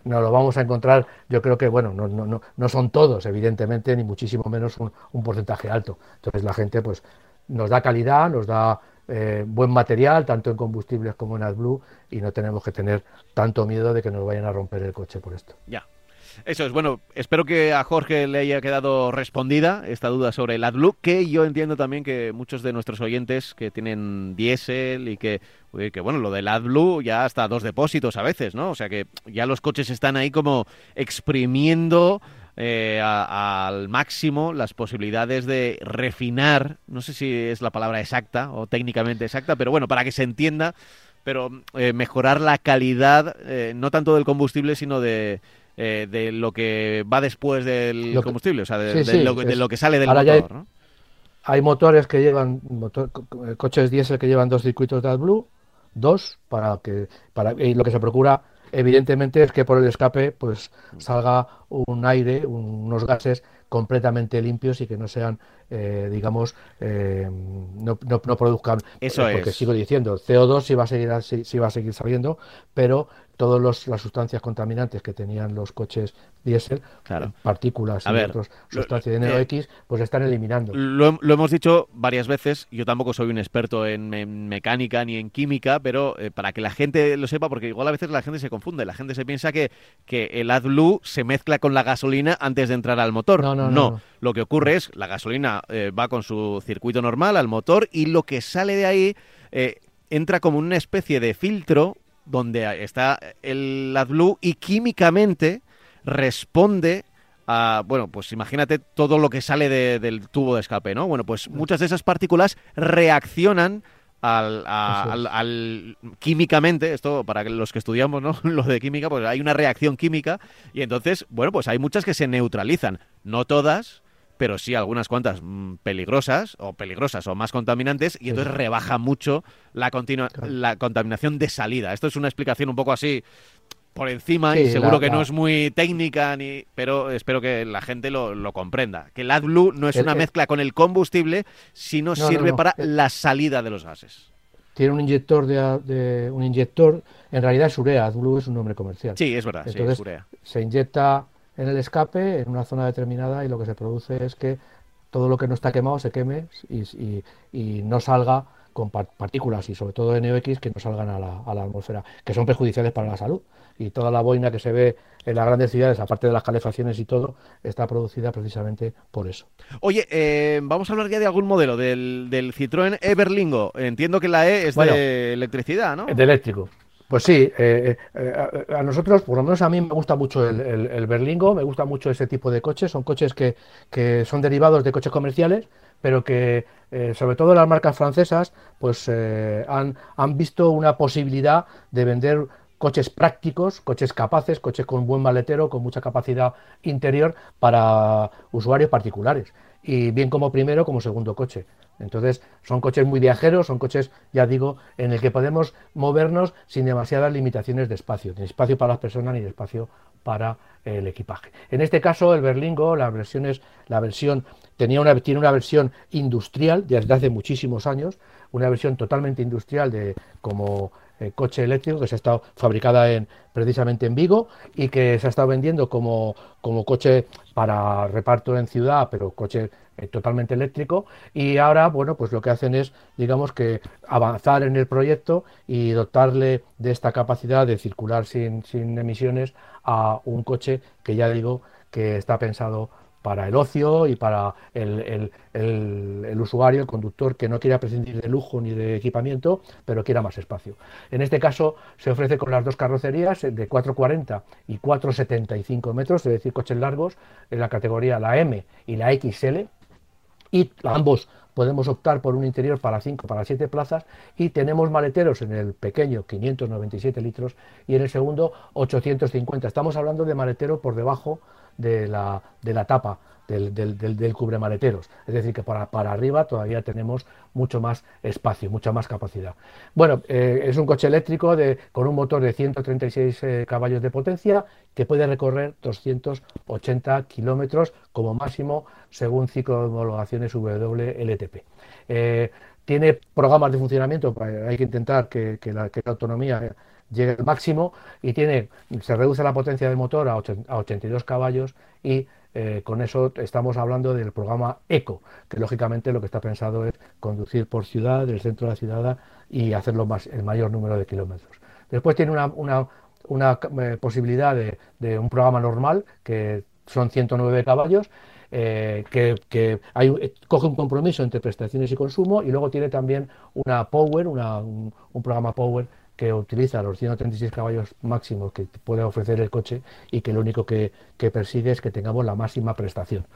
[SPEAKER 2] no lo vamos a encontrar, yo creo que, bueno, no, no, no, son todos, evidentemente, ni muchísimo menos un, un porcentaje alto. Entonces la gente, pues, nos da calidad, nos da eh, buen material, tanto en combustibles como en AdBlue, y no tenemos que tener tanto miedo de que nos vayan a romper el coche por esto.
[SPEAKER 1] Ya. Eso es, bueno, espero que a Jorge le haya quedado respondida esta duda sobre el AdBlue, que yo entiendo también que muchos de nuestros oyentes que tienen diésel y que, que bueno, lo del AdBlue ya hasta dos depósitos a veces, ¿no? O sea que ya los coches están ahí como exprimiendo eh, a- al máximo las posibilidades de refinar, no sé si es la palabra exacta o técnicamente exacta, pero bueno, para que se entienda, pero eh, mejorar la calidad, eh, no tanto del combustible, sino de, eh, de lo que va después del
[SPEAKER 2] que-
[SPEAKER 1] combustible, o sea, de,
[SPEAKER 2] Sí,
[SPEAKER 1] de
[SPEAKER 2] sí,
[SPEAKER 1] lo, que- de
[SPEAKER 2] es-
[SPEAKER 1] lo que sale del
[SPEAKER 2] ya hay-
[SPEAKER 1] motor, ¿no?
[SPEAKER 2] Hay motores que llevan, motor- co- co- coches diésel que llevan dos circuitos de AdBlue, dos, para que, para, y lo que se procura, evidentemente, es que por el escape, pues, salga un aire, un- unos gases completamente limpios y que no sean, eh, digamos, eh, no, no- no produzcan,
[SPEAKER 1] Eso
[SPEAKER 2] eh, porque
[SPEAKER 1] es.
[SPEAKER 2] sigo diciendo, CO2 sí va a seguir, sí, sí va a seguir saliendo, pero todas las sustancias contaminantes que tenían los coches diésel, partículas y otras sustancias de NOx, pues están eliminando.
[SPEAKER 1] Lo, hemos dicho varias veces, yo tampoco soy un experto en, mecánica ni en química, pero eh, para que la gente lo sepa, porque igual a veces la gente se confunde, la gente se piensa que, que el AdBlue se mezcla con la gasolina antes de entrar al motor.
[SPEAKER 2] No, no, no.
[SPEAKER 1] Lo que ocurre es, la gasolina eh, va con su circuito normal al motor y lo que sale de ahí eh, entra como una especie de filtro donde está el AdBlue y químicamente responde a, bueno, pues imagínate todo lo que sale del tubo de escape, ¿no? Bueno, pues muchas de esas partículas reaccionan al, químicamente, esto para los que estudiamos ¿no? lo de química, pues hay una reacción química y entonces, bueno, pues hay muchas que se neutralizan, no todas, pero sí algunas cuantas mm, peligrosas o peligrosas o más contaminantes y entonces rebaja mucho la, continua, la contaminación de salida. Esto es una explicación un poco así por encima y seguro que no es muy técnica, ni pero espero que la gente lo, comprenda. Que el AdBlue no es una mezcla con el combustible, sino sirve para la salida de los gases.
[SPEAKER 2] Tiene un inyector de, un inyector, en realidad es urea, AdBlue es un nombre comercial.
[SPEAKER 1] Sí, es verdad,
[SPEAKER 2] Entonces,
[SPEAKER 1] urea.
[SPEAKER 2] Se inyecta en el escape en una zona determinada y lo que se produce es que todo lo que no está quemado se queme y, y no salga con partículas y sobre todo NOx que no salgan a la, a la, atmósfera, que son perjudiciales para la salud. Y toda la boina que se ve en las grandes ciudades, aparte de las calefacciones y todo, está producida precisamente por eso.
[SPEAKER 1] Oye, eh, vamos a hablar ya de algún modelo, del, del Citroën Everlingo. Entiendo que la E es de electricidad, ¿no?
[SPEAKER 2] De eléctrico. Pues sí, eh, eh, a, nosotros, por lo menos a mí me gusta mucho el, el, Berlingo, me gusta mucho ese tipo de coches, son coches que, que son derivados de coches comerciales, pero que eh, sobre todo las marcas francesas pues han, han visto una posibilidad de vender coches prácticos, coches capaces, coches con buen maletero, con mucha capacidad interior para usuarios particulares y bien como primero como segundo coche. Entonces, son coches muy viajeros, son coches, ya digo, en el que podemos movernos sin demasiadas limitaciones de espacio, ni espacio para las personas ni espacio para el equipaje. En este caso, el Berlingo, la versión, es, la versión tenía una, tiene una versión industrial desde hace muchísimos años, una versión totalmente industrial de como eh, coche eléctrico que se ha estado fabricada en, precisamente en Vigo y que se ha estado vendiendo como, como coche para reparto en ciudad, pero coche eh, totalmente eléctrico. Y ahora bueno pues lo que hacen es digamos que avanzar en el proyecto y dotarle de esta capacidad de circular sin, sin emisiones a un coche que ya digo que está pensado para el ocio y para el, usuario, el conductor que no quiera prescindir de lujo ni de equipamiento, pero quiera más espacio. En este caso se ofrece con las dos carrocerías de 440 y 475 metros, es decir, coches largos, en la categoría la M y la XL, y ambos podemos optar por un interior para 5, para 7 plazas y tenemos maleteros en el pequeño 597 litros y en el segundo 850. Estamos hablando de maletero por debajo de la, de la tapa del, del, del. Es decir, que para, para, arriba todavía tenemos mucho más espacio, mucha más capacidad. Bueno, eh, es un coche eléctrico de, con un motor de 136 eh, caballos de potencia que puede recorrer 280 kilómetros como máximo según ciclo de homologaciones WLTP. Eh, tiene programas de funcionamiento, hay que intentar que, la, que la autonomía llegue al máximo y tiene, se reduce la potencia del motor a, 82 caballos y eh, con eso estamos hablando del programa ECO, que lógicamente lo que está pensado es conducir por ciudad, del centro de la ciudad y hacerlo más, el mayor número de kilómetros. Después tiene una, una, una eh, posibilidad de, de, un programa normal, que son 109 caballos, eh, que, que hay, coge un compromiso entre prestaciones y consumo y luego tiene también una Power, una, un, un programa Power que utiliza los 136 caballos máximos que puede ofrecer el coche y que lo único que, persigue es que tengamos la máxima prestación.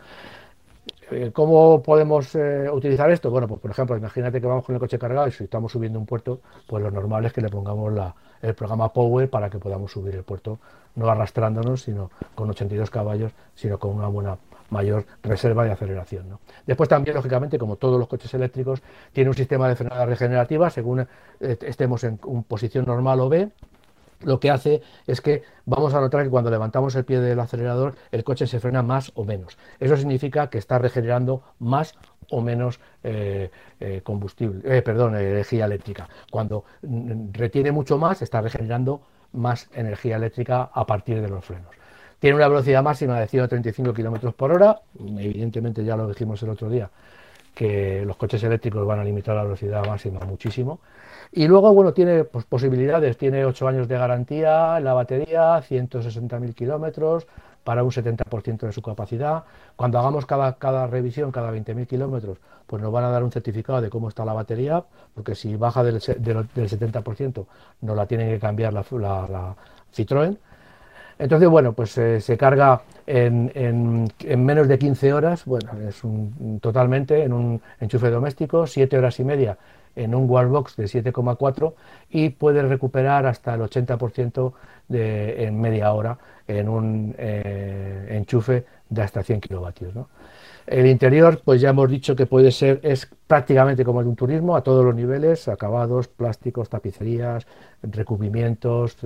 [SPEAKER 2] Eh, ¿Cómo podemos eh, utilizar esto? Bueno, pues por ejemplo, imagínate que vamos con el coche cargado y si estamos subiendo un puerto, pues lo normal es que le pongamos el programa Power para que podamos subir el puerto, no arrastrándonos, sino con 82 caballos, sino con una buena mayor reserva de aceleración. ¿no? Después también, lógicamente, como todos los coches eléctricos, tiene un sistema de frenada regenerativa según eh, estemos en posición normal o B. Lo que hace es que vamos a notar que cuando levantamos el pie del acelerador, el coche se frena más o menos. Eso significa que está regenerando más o menos eh, eh, combustible, perdón, energía eléctrica. Cuando mm, retiene mucho más, está regenerando más energía eléctrica a partir de los frenos. Tiene una velocidad máxima de 135 km por hora, evidentemente ya lo dijimos el otro día, que los coches eléctricos van a limitar la velocidad máxima muchísimo. Y luego, bueno, tiene pues, posibilidades, tiene 8 años de garantía en la batería, 160.000 kilómetros para un 70% de su capacidad. Cuando hagamos cada, cada revisión, cada 20.000 kilómetros, pues nos van a dar un certificado de cómo está la batería, porque si baja del, del, 70% nos la tienen que cambiar la Citroën entonces, bueno, pues eh, se carga en, en, menos de 15 horas, bueno, es un, totalmente en un enchufe doméstico, 7 horas y media en un wallbox de 7,4 y puede recuperar hasta el 80% de, en media hora en un eh, enchufe de hasta 100 kilovatios. El interior, pues ya hemos dicho que puede ser, es prácticamente como el de un turismo a todos los niveles, acabados, plásticos, tapicerías, recubrimientos,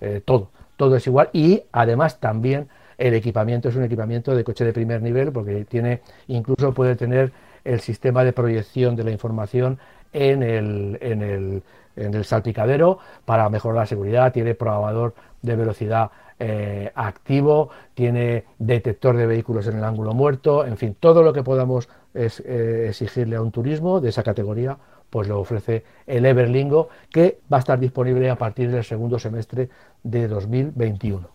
[SPEAKER 2] eh, todo todo es igual. Y además también el equipamiento es un equipamiento de coche de primer nivel porque tiene incluso puede tener el sistema de proyección de la información en el, en el, en el salpicadero para mejorar la seguridad, tiene probador de velocidad eh, activo, tiene detector de vehículos en el ángulo muerto, en fin, todo lo que podamos eh, exigirle a un turismo de esa categoría pues lo ofrece el Everlingo, que va a estar disponible a partir del segundo semestre de 2021.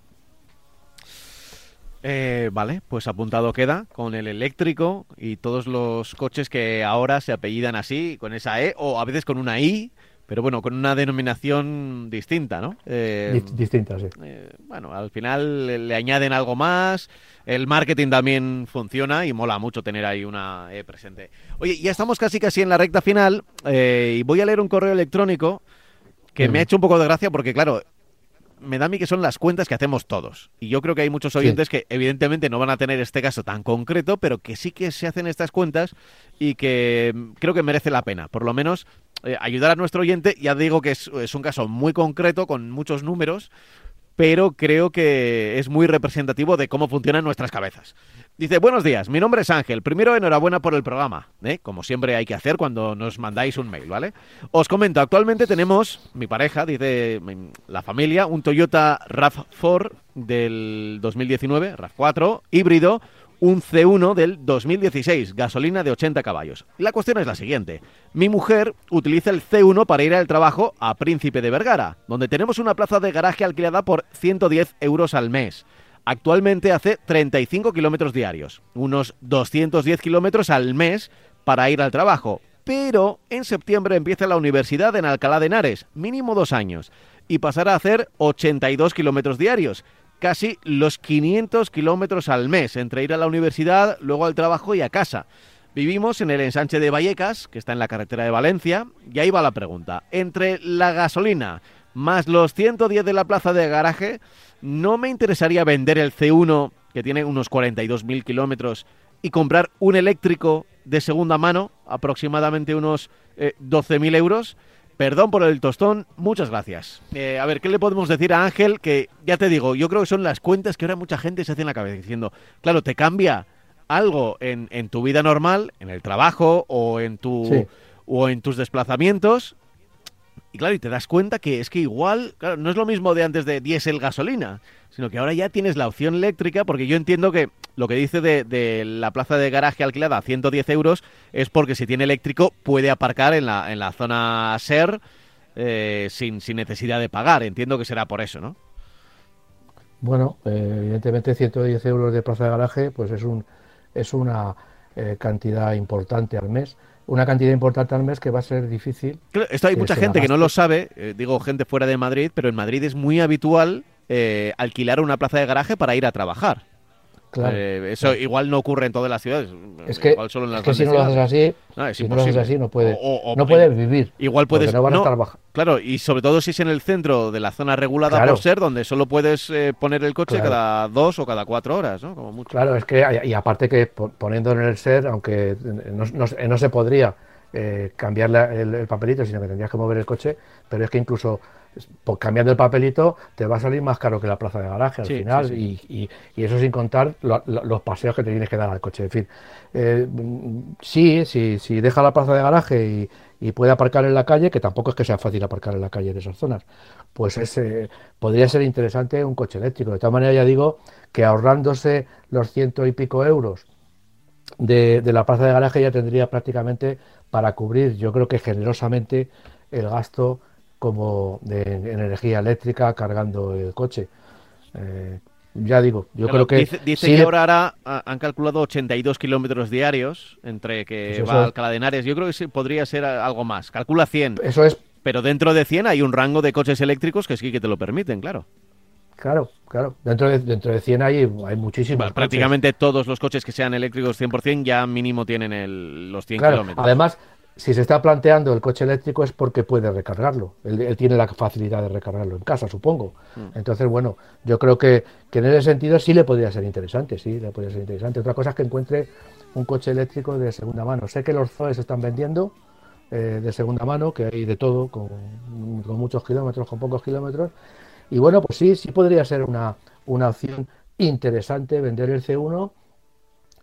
[SPEAKER 1] Eh, vale, pues apuntado queda con el eléctrico y todos los coches que ahora se apellidan así, con esa E o a veces con una I, pero bueno, con una denominación distinta, ¿no?
[SPEAKER 2] Eh, distinta, sí.
[SPEAKER 1] Eh, bueno, al final le añaden algo más, el marketing también funciona y mola mucho tener ahí una E presente. Oye, ya estamos casi casi en la recta final y voy a leer un correo electrónico que me ha hecho un poco de gracia porque, claro, me da a mí que son las cuentas que hacemos todos. Y yo creo que hay muchos oyentes que evidentemente no van a tener este caso tan concreto, pero que sí que se hacen estas cuentas y que mm, creo que merece la pena. Por lo menos eh, ayudar a nuestro oyente. Ya digo que es, un caso muy concreto, con muchos números, pero creo que es muy representativo de cómo funcionan nuestras cabezas. Dice, buenos días, mi nombre es Ángel. Primero, enhorabuena por el programa, ¿eh? como siempre hay que hacer cuando nos mandáis un mail, ¿vale? Os comento, actualmente tenemos, mi pareja, dice la familia, un Toyota RAV4 del 2019, RAV4, híbrido, un C1 del 2016, gasolina de 80 caballos. La cuestión es la siguiente. Mi mujer utiliza el C1 para ir al trabajo a Príncipe de Vergara, donde tenemos una plaza de garaje alquilada por 110 euros al mes. Actualmente hace 35 kilómetros diarios, unos 210 kilómetros al mes para ir al trabajo. Pero en septiembre empieza la universidad en Alcalá de Henares, mínimo dos años, y pasará a hacer 82 kilómetros diarios, casi los 500 kilómetros al mes, entre ir a la universidad, luego al trabajo y a casa. Vivimos en el ensanche de Vallecas, que está en la carretera de Valencia, y ahí va la pregunta. Entre la gasolina más los 110 de la plaza de garaje, ¿no me interesaría vender el C1, que tiene unos 42.000 kilómetros, y comprar un eléctrico de segunda mano, aproximadamente unos 12.000 eh, euros? Perdón por el tostón, muchas gracias. Eh, a ver, ¿qué le podemos decir a Ángel? Que ya te digo, yo creo que son las cuentas que ahora mucha gente se hace en la cabeza diciendo, claro, te cambia algo en, en tu vida normal, en el trabajo o en, tu, o en tus desplazamientos. Y claro, y te das cuenta que es que igual, claro, no es lo mismo de antes de diésel gasolina, sino que ahora ya tienes la opción eléctrica, porque yo entiendo que lo que dice de, la plaza de garaje alquilada a 110 euros es porque si tiene eléctrico puede aparcar en la, en la zona SER eh, sin, sin necesidad de pagar. Entiendo que será por eso, ¿no?
[SPEAKER 2] Bueno, eh, evidentemente 110 euros de plaza de garaje pues es, un, es una eh, cantidad importante al mes una cantidad importante al mes que va a ser difícil.
[SPEAKER 1] esto hay mucha gente que no lo sabe, digo gente fuera de Madrid, pero en Madrid es muy habitual alquilar una plaza de garaje para ir a trabajar. Eh, eso igual no ocurre en todas las ciudades.
[SPEAKER 2] Es que,
[SPEAKER 1] solo
[SPEAKER 2] en si no lo haces así, no, si no lo haces así no puedes, no puedes vivir.
[SPEAKER 1] Igual puedes. No van a estar Claro, y sobre todo si es en el centro de la zona regulada por ser, donde solo puedes eh, poner el coche cada dos o cada cuatro horas, ¿no? Como mucho.
[SPEAKER 2] Claro, es que, y aparte que poniendo en el ser, aunque no, se podría eh, cambiar el, papelito, sino que tendrías que mover el coche, pero es que incluso por cambiando el papelito te va a salir más caro que la plaza de garaje al
[SPEAKER 1] Sí,
[SPEAKER 2] final
[SPEAKER 1] sí,
[SPEAKER 2] Y, y- y eso sin contar lo- lo- los paseos que te tienes que dar al coche. En fin, eh, sí, sí, si deja la plaza de garaje y, y puede aparcar en la calle, que tampoco es que sea fácil aparcar en la calle de esas zonas, pues es, eh, podría ser interesante un coche eléctrico. De todas maneras, ya digo que ahorrándose los ciento y pico euros de, de la plaza de garaje ya tendría prácticamente para cubrir, yo creo que generosamente, el gasto como de, en energía eléctrica cargando el coche. Eh, ya digo, yo
[SPEAKER 1] Claro,
[SPEAKER 2] creo que
[SPEAKER 1] dice, dice
[SPEAKER 2] sí
[SPEAKER 1] que ahora hará- ha- han calculado 82 kilómetros diarios entre que
[SPEAKER 2] Pues eso
[SPEAKER 1] va a Alcalá de Henares. Yo creo que podría ser algo más. Calcula 100.
[SPEAKER 2] eso es
[SPEAKER 1] Pero dentro de 100 hay un rango de coches eléctricos que sí que te lo permiten, claro.
[SPEAKER 2] Claro, claro. Dentro de, dentro de 100 hay, hay muchísimos.
[SPEAKER 1] Bueno, prácticamente todos los coches que sean eléctricos 100% ya mínimo tienen el- los 100
[SPEAKER 2] Claro,
[SPEAKER 1] kilómetros.
[SPEAKER 2] además, si se está planteando el coche eléctrico es porque puede recargarlo. Él, él tiene la facilidad de recargarlo en casa, supongo.
[SPEAKER 1] Mm.
[SPEAKER 2] Entonces, bueno, yo creo que, que en ese sentido sí le podría ser interesante, sí, le podría ser interesante. Otra cosa es que encuentre un coche eléctrico de segunda mano. Sé que los Zoe se están vendiendo eh, de segunda mano, que hay de todo, con, con muchos kilómetros, con pocos kilómetros. Y bueno, pues sí, sí podría ser una, una opción interesante vender el C1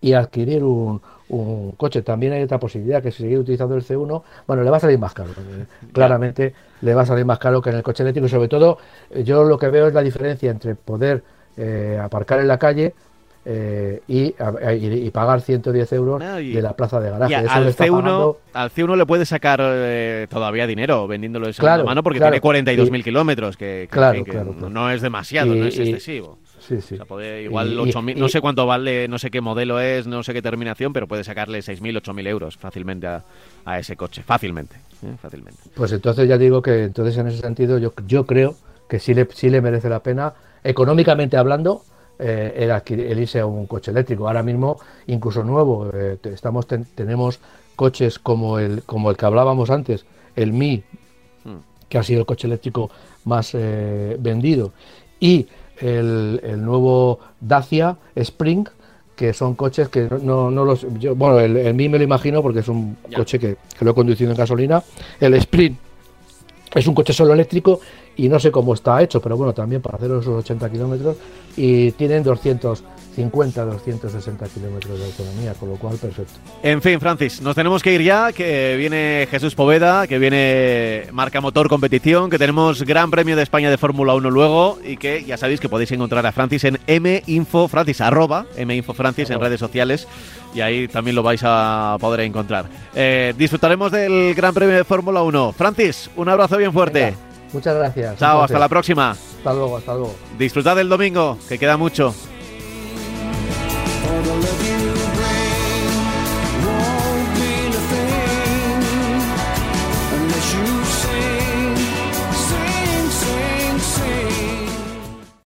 [SPEAKER 2] y adquirir un, un coche. También hay otra posibilidad, que si seguir utilizando el C1, bueno, le va a salir más caro. eh, Claramente le va a salir más caro que en el coche eléctrico. Y sobre todo, eh, yo lo que veo es la diferencia entre poder eh, aparcar en la calle eh, y, a- y- y pagar 110 euros
[SPEAKER 1] No, y-
[SPEAKER 2] de la plaza de garaje. Eso
[SPEAKER 1] al,
[SPEAKER 2] le está
[SPEAKER 1] C1,
[SPEAKER 2] pagando-
[SPEAKER 1] al C1 le puede sacar eh, todavía dinero vendiéndolo de segunda
[SPEAKER 2] Claro,
[SPEAKER 1] mano porque
[SPEAKER 2] claro.
[SPEAKER 1] tiene 42.000
[SPEAKER 2] Y-
[SPEAKER 1] kilómetros, que, que-
[SPEAKER 2] Claro,
[SPEAKER 1] que- que no es demasiado, no es excesivo.
[SPEAKER 2] Sí, sí.
[SPEAKER 1] O sea, puede, igual
[SPEAKER 2] Y-
[SPEAKER 1] 8.000,
[SPEAKER 2] y-
[SPEAKER 1] no sé cuánto vale, no sé qué modelo es, no sé qué terminación, pero puede sacarle 6.000, 8.000 euros fácilmente a, a ese coche. Fácilmente, ¿eh? fácilmente.
[SPEAKER 2] Pues entonces ya digo que entonces en ese sentido yo, yo creo que sí le, sí le merece la pena, económicamente hablando, eh, el, adquirir- el irse a un coche eléctrico. Ahora mismo, incluso nuevo, eh, estamos ten- tenemos coches como el, como el que hablábamos antes, el Mi,
[SPEAKER 1] Hmm.
[SPEAKER 2] que ha sido el coche eléctrico más vendido, y el, el nuevo Dacia Spring, que son coches que no, no, los... Yo, bueno, el, el Mi me lo imagino porque es un
[SPEAKER 1] Ya.
[SPEAKER 2] coche que, que lo he conducido en gasolina. El Sprint es un coche solo eléctrico y no sé cómo está hecho, pero bueno, también para hacer esos 80 kilómetros y tienen 250, 260 kilómetros de autonomía, con lo cual perfecto.
[SPEAKER 1] En fin, Francis, nos tenemos que ir ya, que viene Jesús Poveda, que viene Marca Motor Competición, que tenemos Gran Premio de España de Fórmula 1 luego y que ya sabéis que podéis encontrar a Francis en minfo, Francis, arroba minfo Francis en redes sociales y ahí también lo vais a poder encontrar. Eh, disfrutaremos del Gran Premio de Fórmula 1. Francis, un abrazo bien fuerte.
[SPEAKER 2] Venga, muchas gracias.
[SPEAKER 1] Chao, hasta la próxima.
[SPEAKER 2] Hasta luego, hasta luego.
[SPEAKER 1] Disfrutad del domingo, que queda mucho.
[SPEAKER 3] For the love you.